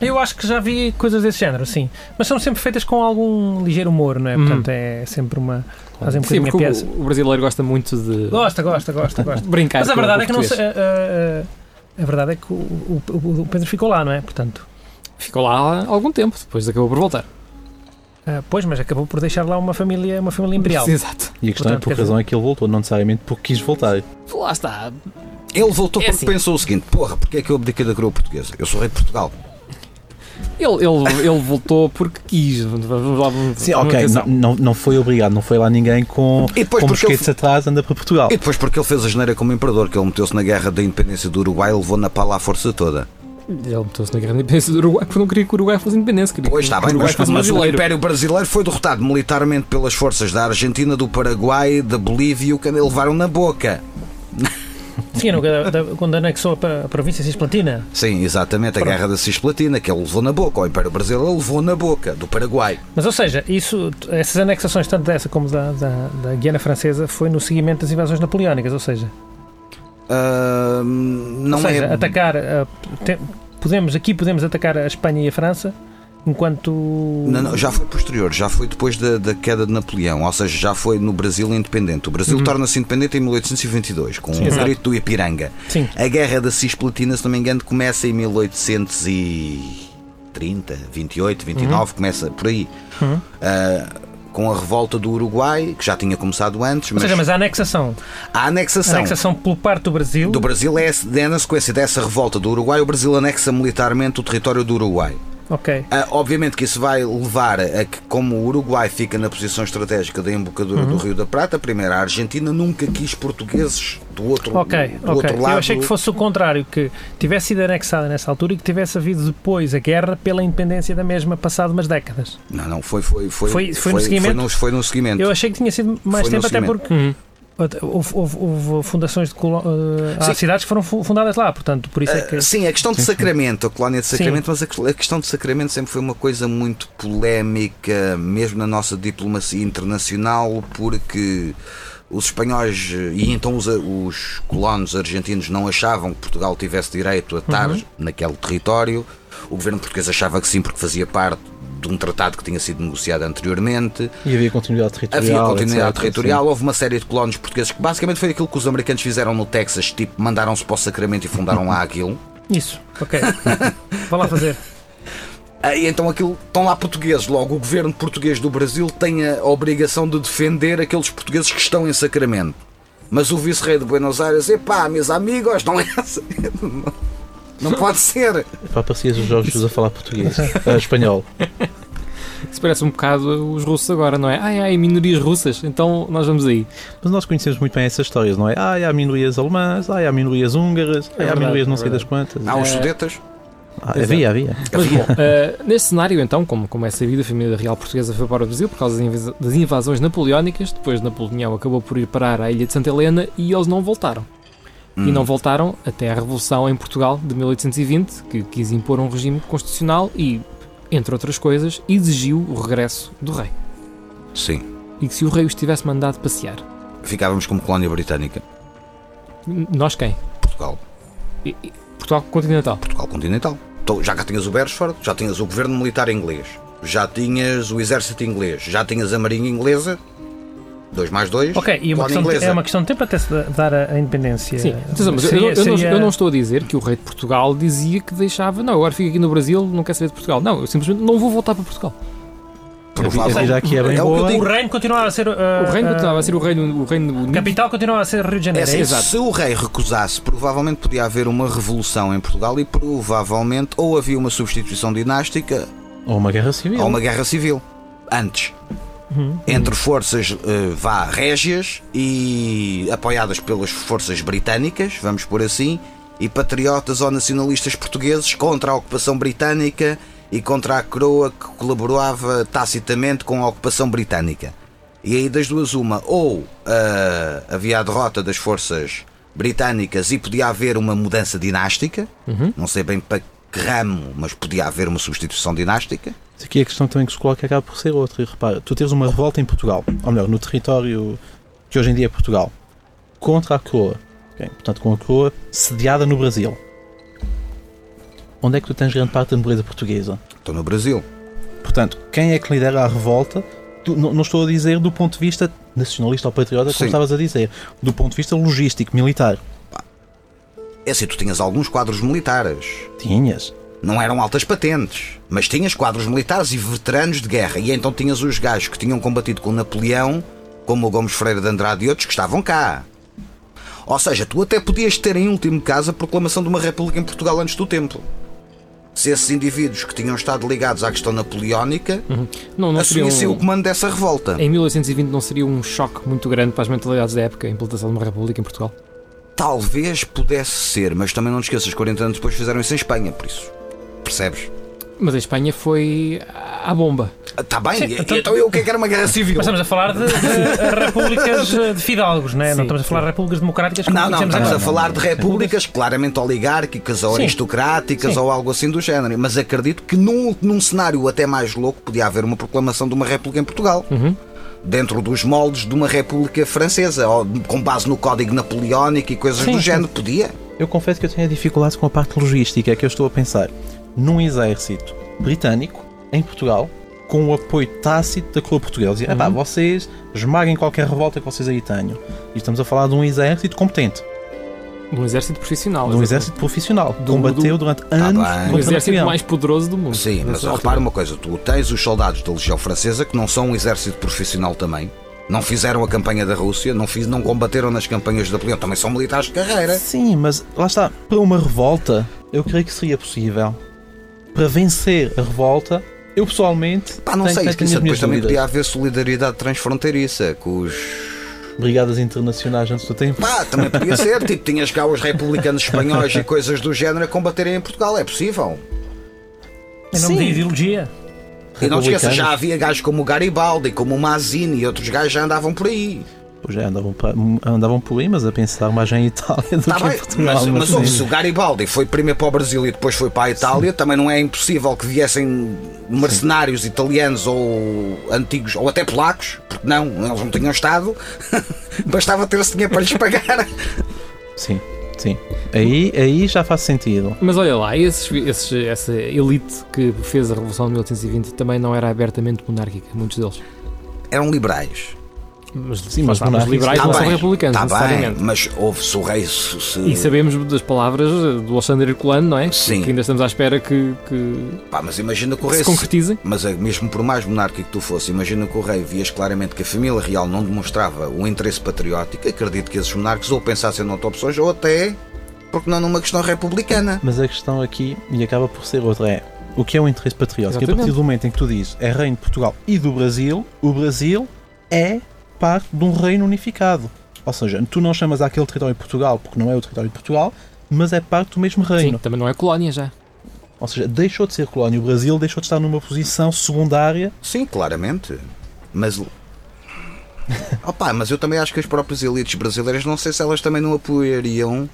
Eu acho que já vi coisas desse género, sim. Mas são sempre feitas com algum ligeiro humor, não é? Uhum. Portanto, é sempre uma. Fazem um Sim, porque o, o brasileiro gosta muito de Gosta, gosta, gosta, gosta. brincar. Mas a verdade é que não sei. português. A, a- verdade é que o, o- o- Pedro ficou lá, não é? Portanto, Ficou lá há algum tempo, depois acabou por voltar. ah, pois, mas acabou por deixar lá uma família, uma família imperial. Exato. E a questão Portanto, é por que razão é que ele voltou, não necessariamente porque quis voltar. Lá está. Ele voltou É porque assim. pensou o seguinte: porra, porque é que eu abdiquei da coroa portuguesa? Eu sou rei de Portugal. Ele, ele, ele voltou porque quis. Sim, ok, não, não, não foi obrigado, não foi lá ninguém com, E depois com porque ele mosquetes atrás, anda para Portugal. E depois porque ele fez a geneira como imperador, que ele meteu-se na guerra da independência do Uruguai e levou na pala a força toda. Ele meteu-se na guerra de independência do Uruguai porque não queria que o Uruguai fosse independente. Queria Pois que está o bem, Uruguai mas, mas o brasileiro. Império Brasileiro foi derrotado militarmente pelas forças da Argentina, do Paraguai, da Bolívia e o que levaram na boca. Sim, no- da- da- quando anexou a, a província cisplatina. Sim, exatamente, a Pronto. guerra da Cisplatina, que ele levou na boca. O Império Brasileiro levou na boca, do Paraguai. Mas, ou seja, isso, essas anexações, tanto dessa como da, da, da Guiana Francesa, foi no seguimento das invasões napoleónicas. Ou seja, Ah, não ou seja é. atacar. a- te- podemos, aqui podemos atacar a Espanha e a França, enquanto. Não, não, já foi posterior, já foi depois da, da queda de Napoleão, ou seja, já foi no Brasil independente. O Brasil Uhum. torna-se independente em 1822, com Sim, o exato. grito do Ipiranga. Sim, A Guerra da Cisplatina, se não me engano, começa em 1830, 28, 29, começa por aí. Uhum. Ah, com a revolta do Uruguai, que já tinha começado antes, ou mas, seja, mas a anexação, a a anexação anexação por parte do Brasil. do Brasil é, é na sequência dessa revolta do Uruguai, o Brasil anexa militarmente o território do Uruguai. Ok. Ah, obviamente que isso vai levar a que, como o Uruguai fica na posição estratégica da embocadura Uhum. do Rio da Prata, primeiro a Argentina nunca quis portugueses do outro, Ok, do ok. outro lado. Eu achei que fosse o contrário, que tivesse sido anexada nessa altura e que tivesse havido depois a guerra pela independência da mesma, passado umas décadas. Não, não, foi, foi, foi, Foi- foi no seguimento? Foi no, foi no seguimento. Eu achei que tinha sido mais Foi tempo, até porque Uhum. Houve, houve- houve fundações de eh, há Sim. cidades que foram fu- fundadas lá, portanto, por isso é que. Ah, Sim, a questão de Sacramento, a colónia de Sim. Sacramento, mas a que- a questão de Sacramento sempre foi uma coisa muito polémica, mesmo na nossa diplomacia internacional, porque os espanhóis eh, e então os, os colonos argentinos não achavam que Portugal tivesse direito a estar Uhum. naquele território. O governo português achava que sim, porque fazia parte de um tratado que tinha sido negociado anteriormente. E havia continuidade territorial. Havia continuidade etc, territorial, houve uma série de colonos portugueses que basicamente foi aquilo que os americanos fizeram no Texas, tipo, mandaram-se para o Sacramento e fundaram lá aquilo. Isso, ok. Vá lá fazer. Ah, e então aquilo estão lá portugueses. Logo, o governo português do Brasil tem a obrigação de defender aqueles portugueses que estão em Sacramento. Mas o vice-rei de Buenos Aires, epá, meus amigos, não é assim. Não, pode ser. Pá, parecias os Jorge Jesus a falar português. Espanhol. Isso parece um bocado os russos agora, não é? Ai, ai, minorias russas, então nós vamos aí. Mas nós conhecemos muito bem essas histórias, não é? Ah, há minorias alemãs, ah, há minorias húngaras, ah, há verdade, minorias não é sei das verdade. quantas. Há os É. sudetas. Ah, havia, havia. Mas bom, neste cenário então, como, como é sabido, a família real portuguesa foi para o Brasil por causa das invas- das invasões napoleónicas, depois Napoleão acabou por ir parar à ilha de Santa Helena e eles não voltaram. E Hum. não voltaram até a Revolução em Portugal de 1820, que quis impor um regime constitucional e, entre outras coisas, exigiu o regresso do rei. Sim. E que se o rei os tivesse mandado passear. Ficávamos como colónia britânica. Nós quem? Portugal. E- e- Portugal continental. Portugal continental. Então, já cá tinhas o Beresford, já tinhas o governo militar inglês, já tinhas o exército inglês, já tinhas a marinha inglesa. 2 mais 2. Ok, e uma questão de- é uma questão de tempo até se dar a, a independência. Sim, atenção, mas eu- Seria- eu, eu não, seria- eu não estou a dizer que o rei de Portugal dizia que deixava, não, agora fica aqui no Brasil, não quer saber de Portugal. Não, eu simplesmente não vou voltar para Portugal. Provável. Que é bem É o boa. reino continuava a ser. uh, O reino uh, continuava a ser o reino, o reino capital continuava a ser Rio de É Janeiro. assim, É exato. se o rei recusasse, provavelmente podia haver uma revolução em Portugal e provavelmente ou havia uma substituição dinástica Ou uma guerra civil. ou uma guerra civil. Antes. Uhum. Entre forças eh, vá régias e apoiadas pelas forças britânicas, vamos por assim, e patriotas ou nacionalistas portugueses contra a ocupação britânica e contra a coroa que colaborava tacitamente com a ocupação britânica. E aí das duas uma, ou ah, havia a derrota das forças britânicas e podia haver uma mudança dinástica, Uhum. não sei bem para que ramo, mas podia haver uma substituição dinástica. Aqui a questão também que se coloca acaba por ser outra. E repara, tu tens uma revolta em Portugal, ou melhor, no território que hoje em dia é Portugal, contra a coroa. ok? Portanto, com a coroa sediada no Brasil. Onde é que tu tens grande parte da nobreza portuguesa? Estou no Brasil. Portanto, quem é que lidera a revolta? Tu- não, não estou a dizer do ponto de vista nacionalista ou patriota, como Sim. estavas a dizer. Do ponto de vista logístico, militar. É assim, tu tinhas alguns quadros militares. Tinhas. Não eram altas patentes, mas tinhas quadros militares e veteranos de guerra. E então tinhas os gajos que tinham combatido com Napoleão, como o Gomes Freire de Andrade e outros que estavam cá. Ou seja, tu até podias ter em último caso a proclamação de uma república em Portugal antes do tempo. Se esses indivíduos que tinham estado ligados à questão napoleónica Não, não seria assumissem o um, comando dessa revolta. em 1820 não seria um choque muito grande para as mentalidades da época a implantação de uma república em Portugal? Talvez pudesse ser, mas também não te esqueças, 40 anos depois fizeram isso em Espanha, por isso. Percebes? Mas a Espanha foi à bomba. Está bem, Sim, e- então- então eu o que é que era uma guerra civil? Mas estamos a falar de, de repúblicas de fidalgos, não é? Sim, não estamos a falar de repúblicas democráticas como Não, não, estamos a falar de repúblicas claramente oligárquicas ou Sim. aristocráticas Sim. ou algo assim do género. Mas acredito que num, num cenário até mais louco podia haver uma proclamação de uma república em Portugal. Uhum. Dentro dos moldes de uma república francesa, ou com base no código napoleónico e coisas Sim, do sim. género. Podia. Eu confesso que eu tenho dificuldades com a parte logística, é que eu estou a pensar num exército britânico em Portugal com o apoio tácito da coroa portuguesa. "Epá, Uhum. vocês esmaguem qualquer revolta que vocês aí tenham. E estamos a falar de um exército competente, De um exército profissional. de um exatamente. exército profissional. Do- combateu do- durante Tá anos contra exército mais poderoso do mundo. Sim, mas repara uma coisa: tu tens os soldados da Legião Francesa que não são um exército profissional também. Não fizeram a campanha da Rússia, não, fiz, não combateram nas campanhas de Napoleão, também são militares de carreira. Sim, mas lá está, para uma revolta, eu creio que seria possível. Para vencer a revolta, eu pessoalmente. Pá, não tenho- sei, tenho isso que isso as minhas depois também dúvidas. podia haver solidariedade transfronteiriça com os. Brigadas internacionais antes do tempo. Pá, também podia ser, tipo, tinhas cá os republicanos espanhóis e coisas do género a combaterem em Portugal, é possível. Em nome Sim. de ideologia. E não te esqueças, Republicanos. já havia gajos como o Garibaldi, como o Mazzini e outros gajos já andavam por aí. Pois é, andavam, pa- andavam por aí, mas a pensar mais em Itália do Tá que em bem, Portugal. mas, mas sim. ouve, se o Garibaldi foi primeiro para o Brasil e depois foi para a Itália, também não é impossível que viessem mercenários italianos ou antigos, ou até polacos, porque não, eles não tinham Estado, bastava ter esse dinheiro para lhes pagar. Sim, sim. Aí, aí já faz sentido. Mas olha lá, esses, esses- essa elite que fez a Revolução de 1820 também não era abertamente monárquica, muitos deles. Eram liberais. Mas, Sim, mas os liberais Tá não são bem, republicanos, tá bem, necessariamente. mas houve-se o rei. Se, E sabemos das palavras do Alexandre Herculano, não é? Sim. Que ainda estamos à espera que, que Pá, mas imagina que o rei. se concretizem. Mas é, mesmo por mais monárquico que tu fosse, imagina que o rei vias claramente que a família real não demonstrava o interesse patriótico. Acredito que esses monarcas ou pensassem noutra opções ou até, porque não numa questão republicana. Mas a questão aqui, e acaba por ser outra, é o que é o interesse patriótico? A Exatamente. partir do momento em que tu dizes é reino de Portugal e do Brasil, o Brasil é parte de um reino unificado. Ou seja, tu não chamas aquele território de Portugal porque não é o território de Portugal, mas é parte do mesmo Sim, reino. também não é colónia já. Ou seja, deixou de ser colónia. O Brasil deixou de estar numa posição secundária. Sim, claramente. Mas. Opa, mas eu também acho que as próprias elites brasileiras, não sei se elas também não apoiariam.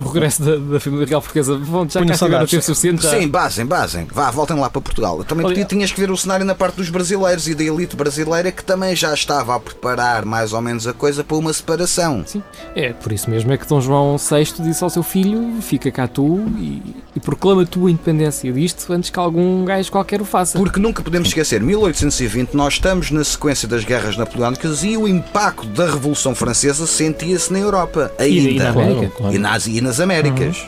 O regresso da, da família real portuguesa. Bom, já cá saudades. tempo suficiente. já- Sim, basem, basem. Vá, voltem lá para Portugal. Também Olha- tinhas que ver o cenário na parte dos brasileiros e da elite brasileira que também já estava a preparar mais ou menos a coisa para uma separação. É, por isso mesmo é que Dom João VI disse ao seu filho: fica cá tu e, e proclama a tua independência disto antes que algum gajo qualquer o faça. Porque nunca podemos esquecer, 1820 nós estamos na sequência das guerras napoleónicas e o impacto da Revolução Francesa sentia-se na Europa E, ainda. e na América. E nas, e nas Américas.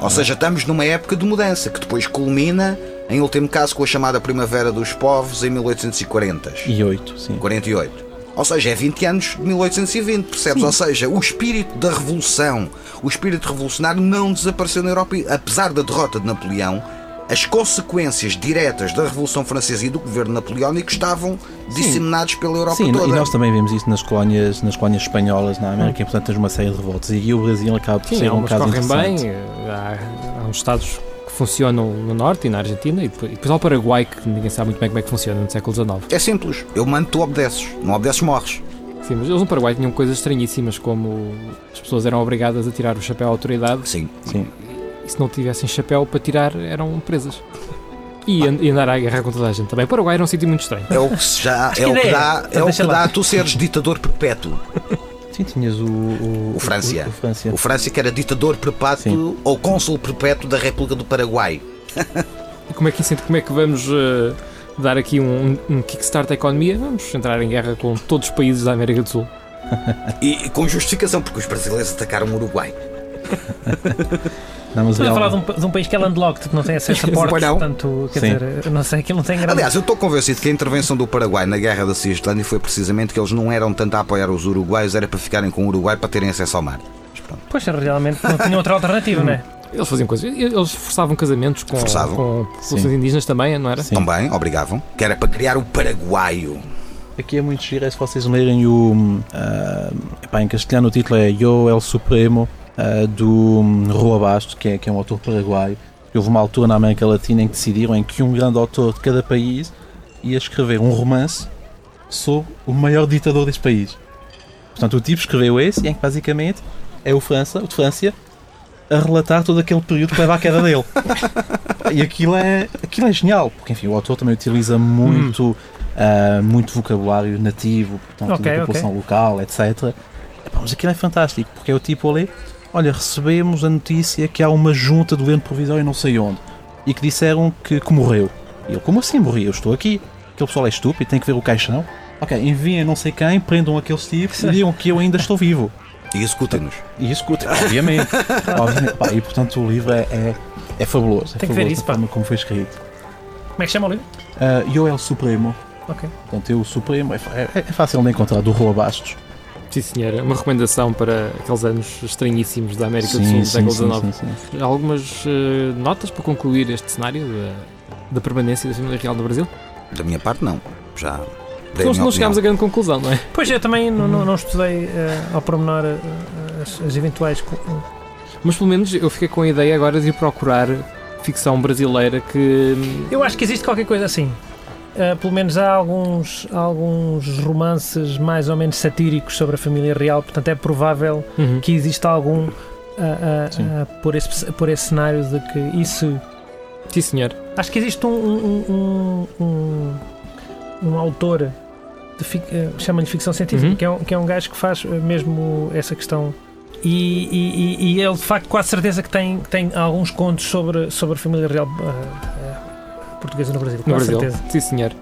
Ou seja, estamos numa época de mudança que depois culmina, em último caso, com a chamada Primavera dos Povos em 1840. E 8, sim. 48. Ou seja, é 20 anos de 1820, percebes? Ou seja, o espírito da revolução, o espírito revolucionário não desapareceu na Europa, apesar da derrota de Napoleão. As consequências diretas da Revolução Francesa e do governo napoleónico estavam disseminadas pela Europa Sim, toda. e nós também vemos isso nas colónias, nas colónias espanholas na América, e portanto tens uma série de revoltas. E o Brasil acaba por Sim, ser um caso interessante. bem. eh, Há, há uns estados que funcionam no Norte e na Argentina, e depois, e depois há o Paraguai, que ninguém sabe muito bem como é que funciona no século XIX. É simples. Eu mando, tu obedeces. Não obedeces, morres. Sim, mas eles no Paraguai tinham coisas estranhíssimas, como as pessoas eram obrigadas a tirar o chapéu à autoridade Sim. Sim. E se não tivessem chapéu para tirar eram presas. E, an- e andar à guerra com toda a gente também. O Paraguai era um sítio muito estranho. É o que se já. É o que dá, é o que dá a tu seres ditador perpétuo. Sim, tinhas o. O, O Francia. O, o Francia. O França que era ditador perpétuo ou cônsul perpétuo da República do Paraguai. E como é que, como é que vamos eh, dar aqui um, um kickstart à economia? Vamos entrar em guerra com todos os países da América do Sul. E, e com justificação, porque os brasileiros atacaram o Uruguai. Estamos a real- falar de um, de um país que é landlocked, que não tem acesso a portos, portanto, quer Sim. dizer, não sei, aquilo não tem grande. Aliás, eu estou convencido que a intervenção do Paraguai na guerra da Cisjordânia foi precisamente que eles não eram tanto a apoiar os uruguaios, era para ficarem com o Uruguai para terem acesso ao mar. Mas pronto. Pois, realmente não tinha outra alternativa, não é? Eles faziam coisas. Eles forçavam casamentos com, Forçavam. com populações Sim. indígenas também, não era? Sim. Também obrigavam, que era para criar o Paraguaio. Aqui é muito giro, é se vocês lerem o. ah, epá, em castelhano o título é Yo El Supremo, ah, do hum, Rua Basto, que é, que é um autor paraguaio. Houve uma altura na América Latina em que decidiram em que um grande autor de cada país ia escrever um romance sobre o maior ditador desse país. Portanto, o tipo escreveu esse e em que basicamente é o França, o de França, a relatar todo aquele período que leva à queda dele. e aquilo é, aquilo é genial, porque enfim, o autor também utiliza muito, ah, muito vocabulário nativo, portanto, Ok, da população local, etc. Mas aquilo é fantástico, porque é o tipo ali, olha, recebemos a notícia que há uma junta do governo provisório não sei onde, e que disseram que, que morreu. E ele, como assim morri? Eu estou aqui. Aquele pessoal é estúpido, tem que ver o caixão. Ok, enviem não sei quem, prendam aqueles tipos e digam que eu ainda estou vivo. E executem-nos. E escutem, obviamente. obviamente. Pá, e portanto o livro é, é, é fabuloso. É Tem que ver isso, pá. forma como foi escrito. Como é que chama o livro? Uh, eu é o Supremo. Ok. Portanto, eu o Supremo é, é- é fácil de encontrar, do Rua Bastos. Sim, senhora. Uma recomendação para aqueles anos estranhíssimos da América do Sul do século XIX. sim, sim. Algumas eh, notas para concluir este cenário da, da permanência da família real no Brasil? Da minha parte, não. Já. minha não chegámos a grande conclusão, não é? Pois eu também não, não, não estudei eh, ao pormenor eh, as, as eventuais. Mas pelo menos eu fiquei com a ideia agora de ir procurar ficção brasileira que. Eu acho que existe qualquer coisa assim. Eh, pelo menos há alguns, alguns romances mais ou menos satíricos sobre a família real, portanto é provável Uhum. que exista algum Sim. ah, por, esse, por esse cenário de que isso. Sim, senhor. Acho que existe um, um, um, um, um autor eh, chama-lhe ficção científica, Uhum. que, é um, que é um gajo que faz eh, mesmo essa questão. E, e- e- e ele de facto quase certeza que tem, tem alguns contos sobre, sobre a família real ah, portuguesa no Brasil. No quase Brasil. certeza. Sim, senhor.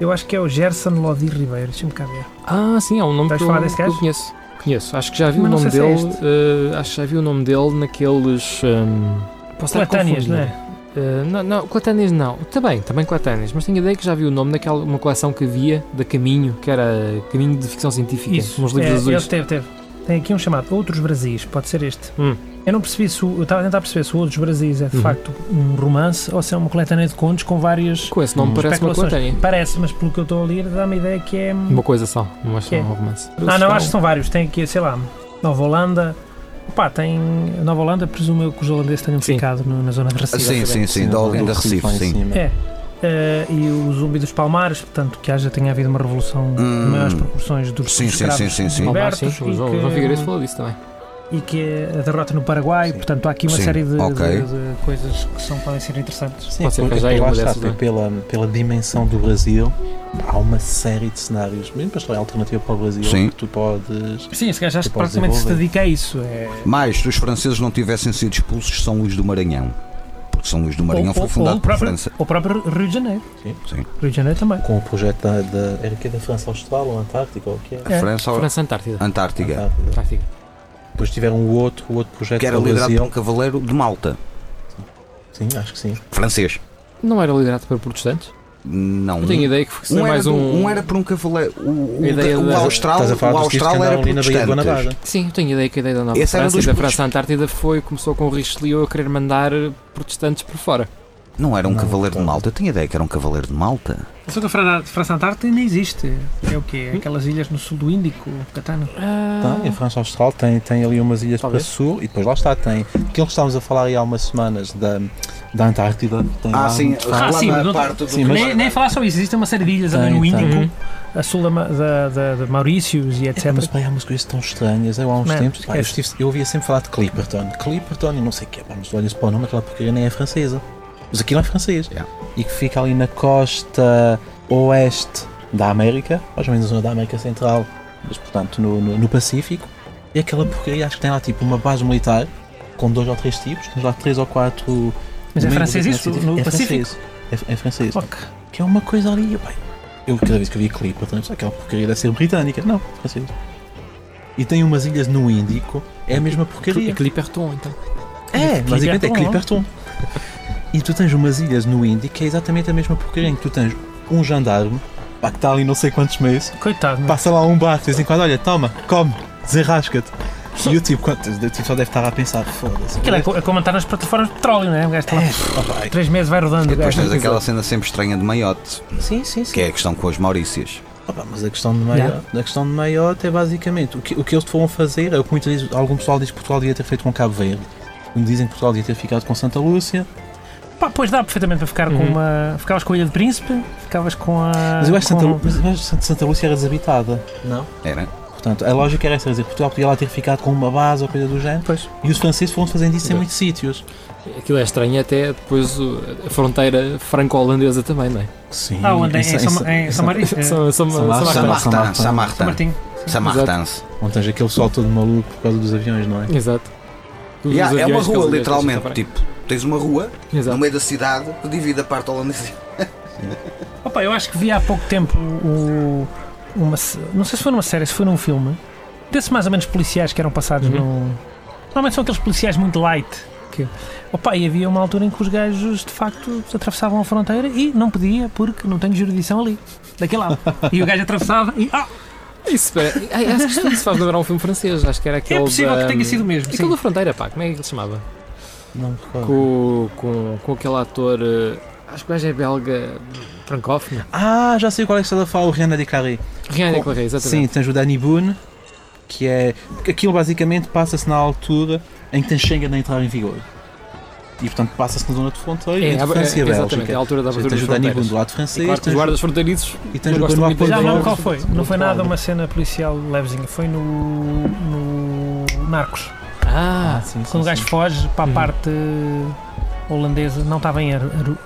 Eu acho que é o Gerson Lodi Ribeiro, deixa-me cá ver. Ah, sim, é um nome que eu, falar desse que eu conheço. Conheço. Acho que já vi Mas o nome é dele. eh, acho que já vi o nome dele naqueles. hum, posso Coletâneas, não é? Eh, não, não, coletâneas não. Também, também coletâneas. Mas tenho a ideia que já vi o nome naquela uma coleção que havia da Caminho, que era Caminho de Ficção Científica. Isso, Uns livros é, azuis. ele teve, teve. Tem aqui um chamado Outros Brasis, pode ser este. Hum. Eu não percebi se o, eu estava a tentar perceber se o Outros Brasis é de Uhum. facto um romance ou se é uma coletânea de contos com várias Com esse nome Hum. parece uma especulações. coletânea. Parece, mas pelo que eu estou a ler dá-me a ideia que é. Uma coisa só, não acho Que é? um romance. Ah, não, acho que são vários. Tem aqui, sei lá, Nova Holanda, Pá, tem Nova Holanda, presumo eu que os holandeses tenham Sim. ficado no- na zona de Recife. Sim, sim, sim, da Olinda Recife, sim. É. Eh, e o zumbi dos Palmares, portanto, que haja tenha havido uma revolução de Hum. maiores proporções dos Sim, sim, escravos sim, sim, sim. Palmar, sim, o João, que- o João Figueiredo falou disso também. E que é a derrota no Paraguai, Sim. portanto há aqui uma Sim, série de, ok. de- de coisas que são, podem ser interessantes. Sim, Pode ser que porque uma está, é? pela, pela dimensão do Brasil, há uma série de cenários, mesmo para a alternativa para o Brasil, Sim. que tu podes. Sim, esse gajo acho Tu que podes praticamente se dedica a isso. É... Mais, se os franceses não tivessem sido expulsos de São Luís do Maranhão. Porque São Luís do Maranhão Ou- foi ou- fundado ou o por próprio- França. O próprio Rio de Janeiro. Sim. Rio de Janeiro também. Com o projeto da, da, era que é da França Austral ou Antártica ou o que é? É. França ou França Antártida. Antártica. Antártida. Antártica. Depois tiveram o outro, o outro projeto Que era o liderado por um cavaleiro de Malta. Sim, acho que sim. Francês. Não era liderado por protestantes? Não. Eu tenho ideia que foi Um era, mais do- um. um era por um cavaleiro. O, o, ideia o da- Austral, o tipos que Austral era protestante. Guanabara. Sim, eu tenho ideia que a ideia da Nova Esse era França e da França Antártida foi, começou com o Richelieu a querer mandar protestantes por fora. Não era um Não, cavaleiro de então. Malta. Eu tinha a ideia que era um cavaleiro de Malta. Só que a Fra- França Antártica ainda existe. É o quê? Hum? Aquelas ilhas no sul do Índico, Catano. Ah, Tem, a França Austral tem, tem ali umas ilhas Talvez. para sul e depois lá está, tem aquilo que estávamos a falar aí há umas semanas da, da Antártida. Tem lá muito Ah, sim, não- parte do sim, mas- Nem, nem falar só isso, existe uma série de ilhas ali no. Índico, Uhum. a sul da, da, da, de Maurícios e etc. É, mas pá, há umas coisas tão estranhas. Eu há uns Man, tempos pá, eu, estive- eu ouvia sempre falar de Clipperton. Clipperton e não sei o que. Mas olhas para o nome, aquela porcaria nem é francesa. Mas aquilo é francês. Yeah. E que fica ali na costa oeste da América, mais ou menos na zona da América Central, mas portanto no, no, no Pacífico. E aquela porcaria, acho que tem lá tipo uma base militar com dois ou três tipos, tens lá três ou quatro. Mas é francês da isso? comunidade No científica. Pacífico? É francês. É, é francês. Que é uma coisa ali, pai. Eu cada vez que eu vi Clipperton, eu pensava, aquela porcaria deve ser britânica. Não, francês. E tem umas ilhas no Índico, é a mesma porcaria. É Clipperton, então. É, basicamente é Clipperton. E tu tens umas ilhas no Índico que é exatamente a mesma porcaria, em que tu tens um jandarme, pá, que está ali não sei quantos meses, Coitado, passa lá um barco de vez em quando, olha, toma, come, desenrasca-te. E o tipo, quanto, o tipo só deve estar a pensar, foda-se. Aquilo é, é como andar nas plataformas de petróleo, não é? O gajo está lá, É, três meses vai rodando. E depois tens aquela cena sempre estranha de maiote, Sim, sim, sim. que é a questão com as Maurícias. Opa, mas a questão de maior, a questão de maiote é basicamente o que, o que eles foram fazer, é o que muitos dizem, algum pessoal diz que Portugal devia ter feito com Cabo Verde. Um dizem que Portugal devia ter ficado com Santa Lúcia. Pá, pois dá perfeitamente para ficar com Uhum. uma. Ficavas com a Ilha de Príncipe, ficavas com a. Mas eu acho que com- Santa, Santa- Lúcia era desabitada. Não? Era? Portanto, a lógica era essa, quer dizer, Portugal podia lá ter ficado com uma base ou coisa do género. Pois. E os franceses foram fazendo isso em muitos sítios. Aquilo é estranho até depois a fronteira franco-holandesa também, não é? Sim. Ah, onde? Em, Em em, São- em São Maria? São, É, são, São são, Martin. são, Martin. São. Onde tens aquele pessoal todo maluco por causa dos aviões, não é? Exato. Yeah, é uma rua, literalmente. Tipo, tens uma rua no Exato. meio da cidade que divide a parte holandesa. Opa, eu acho que vi há pouco tempo o, uma, não sei se foi numa série, se foi num filme, desses mais ou menos policiais que eram passados Uhum. no. Normalmente são aqueles policiais muito light. Que, opa, e havia uma altura em que os gajos de facto atravessavam a fronteira e não podia porque não tenho jurisdição ali, daquele lado. E o gajo atravessava e. Ah, Isso, é, ai, acho que isto se faz lembrar um filme francês, acho que era aquele é possível da, que tenha sido mesmo. Aquele sim. da fronteira, pá, como é que ele se chamava? Não me recordo. Com, com, com aquele ator, eh, acho que o gajo é belga, francófono. Ah, já sei qual é que estás a falar, o Rihanna de Carré. Rihanna Com- Claret, Sim, exatamente. tens o Danny Boone, que é. Porque aquilo basicamente passa-se na altura em que tens Schengen a entrar em vigor. E portanto passa-se na zona de fronteira É, entre é, França e a exatamente, é a Bélgica. altura da abertura tens o Danny Boone do lado E francês claro que os tens, guardas fronteiriços e tens o Benoit da Já não Poirot qual foi? Não foi nada uma cena policial levezinha, foi no. no Narcos. Ah, sim, sim, Quando o gajo sim. foge para a Uhum. parte holandesa, não estava em Aru, Aru,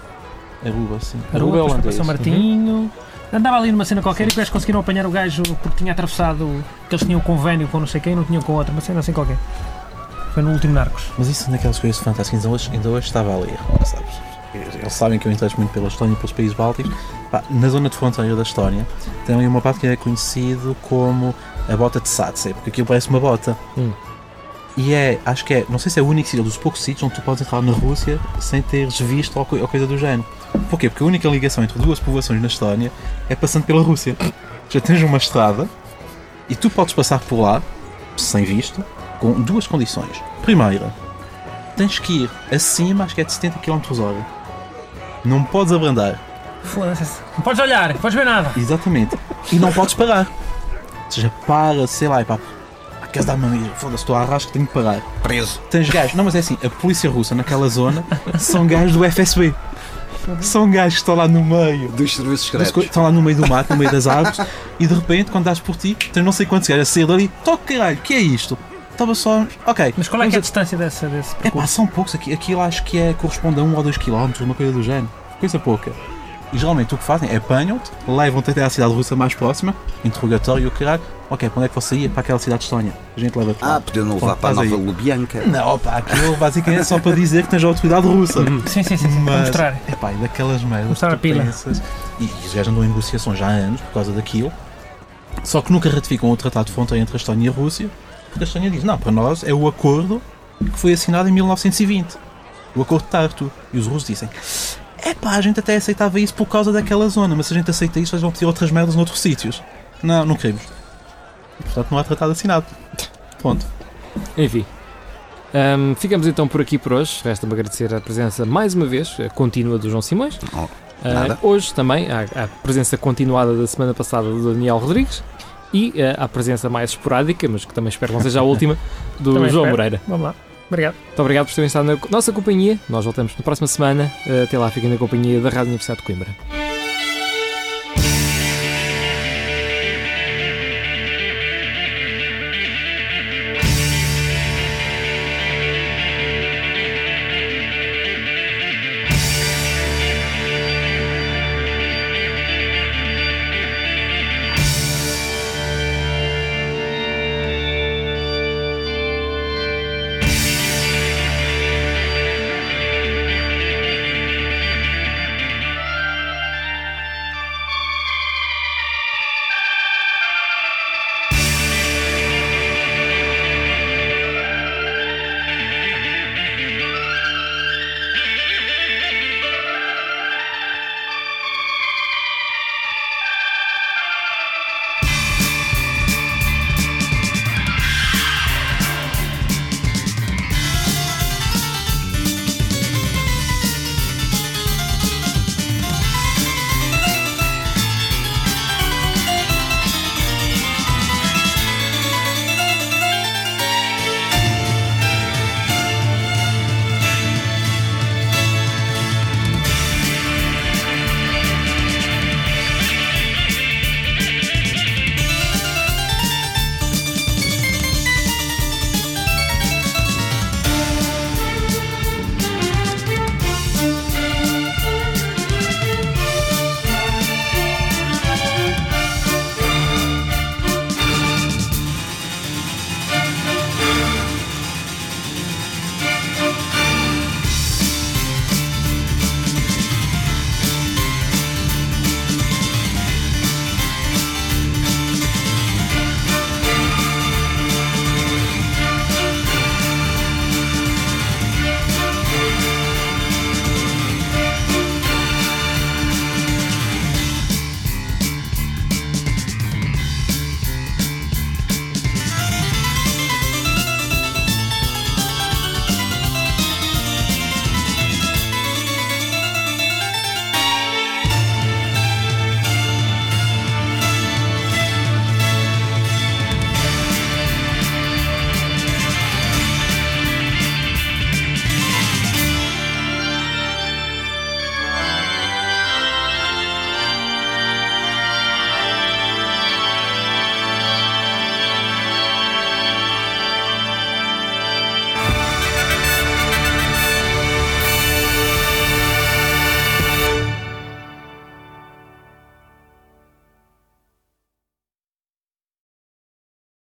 Aruba, sim. Aruba, é depois para holandês. São Martinho. Andava ali numa cena qualquer e os gajos conseguiram apanhar o gajo porque tinha atravessado. que eles tinham um convênio com não sei quem e não tinham com outro, uma cena assim qualquer. Foi no último Narcos. Mas isso são daquelas coisas fantásticas. Ainda hoje, ainda hoje estava a ler, sabes? Eles sabem que eu interesso muito pela Estónia e pelos países bálticos. Pá, na zona de fronteira da Estónia tem ali uma parte que é conhecido como a bota de Satsé, porque aquilo parece uma bota. Hum. E é, acho que é, não sei se é o único sítio dos poucos sítios onde tu podes entrar na Rússia sem teres visto ou, co- ou coisa do género. Porquê? Porque a única ligação entre duas povoações na Estónia é passando pela Rússia. Já tens uma estrada e tu podes passar por lá, sem visto, com duas condições. Primeira, tens que ir acima, acho que é de 70 km hora. Não podes abrandar. Foda-se. Não podes olhar, não podes ver nada. Exatamente. E não podes parar. Ou seja, para, sei lá, e pá, há queres dar mamilo? Foda-se, estou a arrasco, tenho que parar. Preso. Tens gajos, não, mas é assim, a polícia russa naquela zona são gajos do FSB. São gajos que estão lá no meio. Dos serviços das secretos. Estão lá no meio do mato, no meio das árvores, e de repente, quando dás por ti, tens não sei quantos gajos a sair dali, toca caralho, o que é isto? Estava só. Ok. Mas qual é, que é a distância dessa, desse É pá, percurso? são poucos aqui. Aquilo acho que é, corresponde a 1 ou 2 km, uma coisa do género. Coisa pouca. E geralmente o que fazem é apanham-te, levam-te até à cidade russa mais próxima, interrogatório e o caralho. Ok, para onde é que você ia? Para aquela cidade de Estónia. A gente leva-te lá. Ah, podiam não levar Pronto, para a Nova aí. Lubyanka. Não, pá, aquilo basicamente é só para dizer que tens a autoridade russa. Sim, sim, sim, sim. Para Mas, mostrar. é pá, e daquelas merdas. Mostrar a pila. pensas- E, e os gajos andam em negociações já há anos por causa daquilo. Só que nunca ratificam o tratado de fronteira entre a Estónia e a Rússia. Porque a Estónia diz: não, para nós é o acordo que foi assinado em 1920. O acordo de Tartu. E os russos dizem: é pá, a gente até aceitava isso por causa daquela zona, mas se a gente aceita isso, eles vão ter outras merdas noutros sítios. Não, não queremos. Portanto, não há tratado assinado. Ponto. Enfim. Ahm, ficamos então por aqui por hoje. Resta-me agradecer a presença mais uma vez, a contínua do João Simões. Oh, nada. hoje também há a presença continuada da semana passada do Daniel Rodrigues e ah, a presença mais esporádica, mas que também espero que não seja a última, do Também João espero. Moreira. Vamos lá. Obrigado. Muito obrigado por terem estado na nossa companhia. Nós voltamos na próxima semana. Ah, Até lá, fiquem na companhia da Rádio Universidade de Coimbra.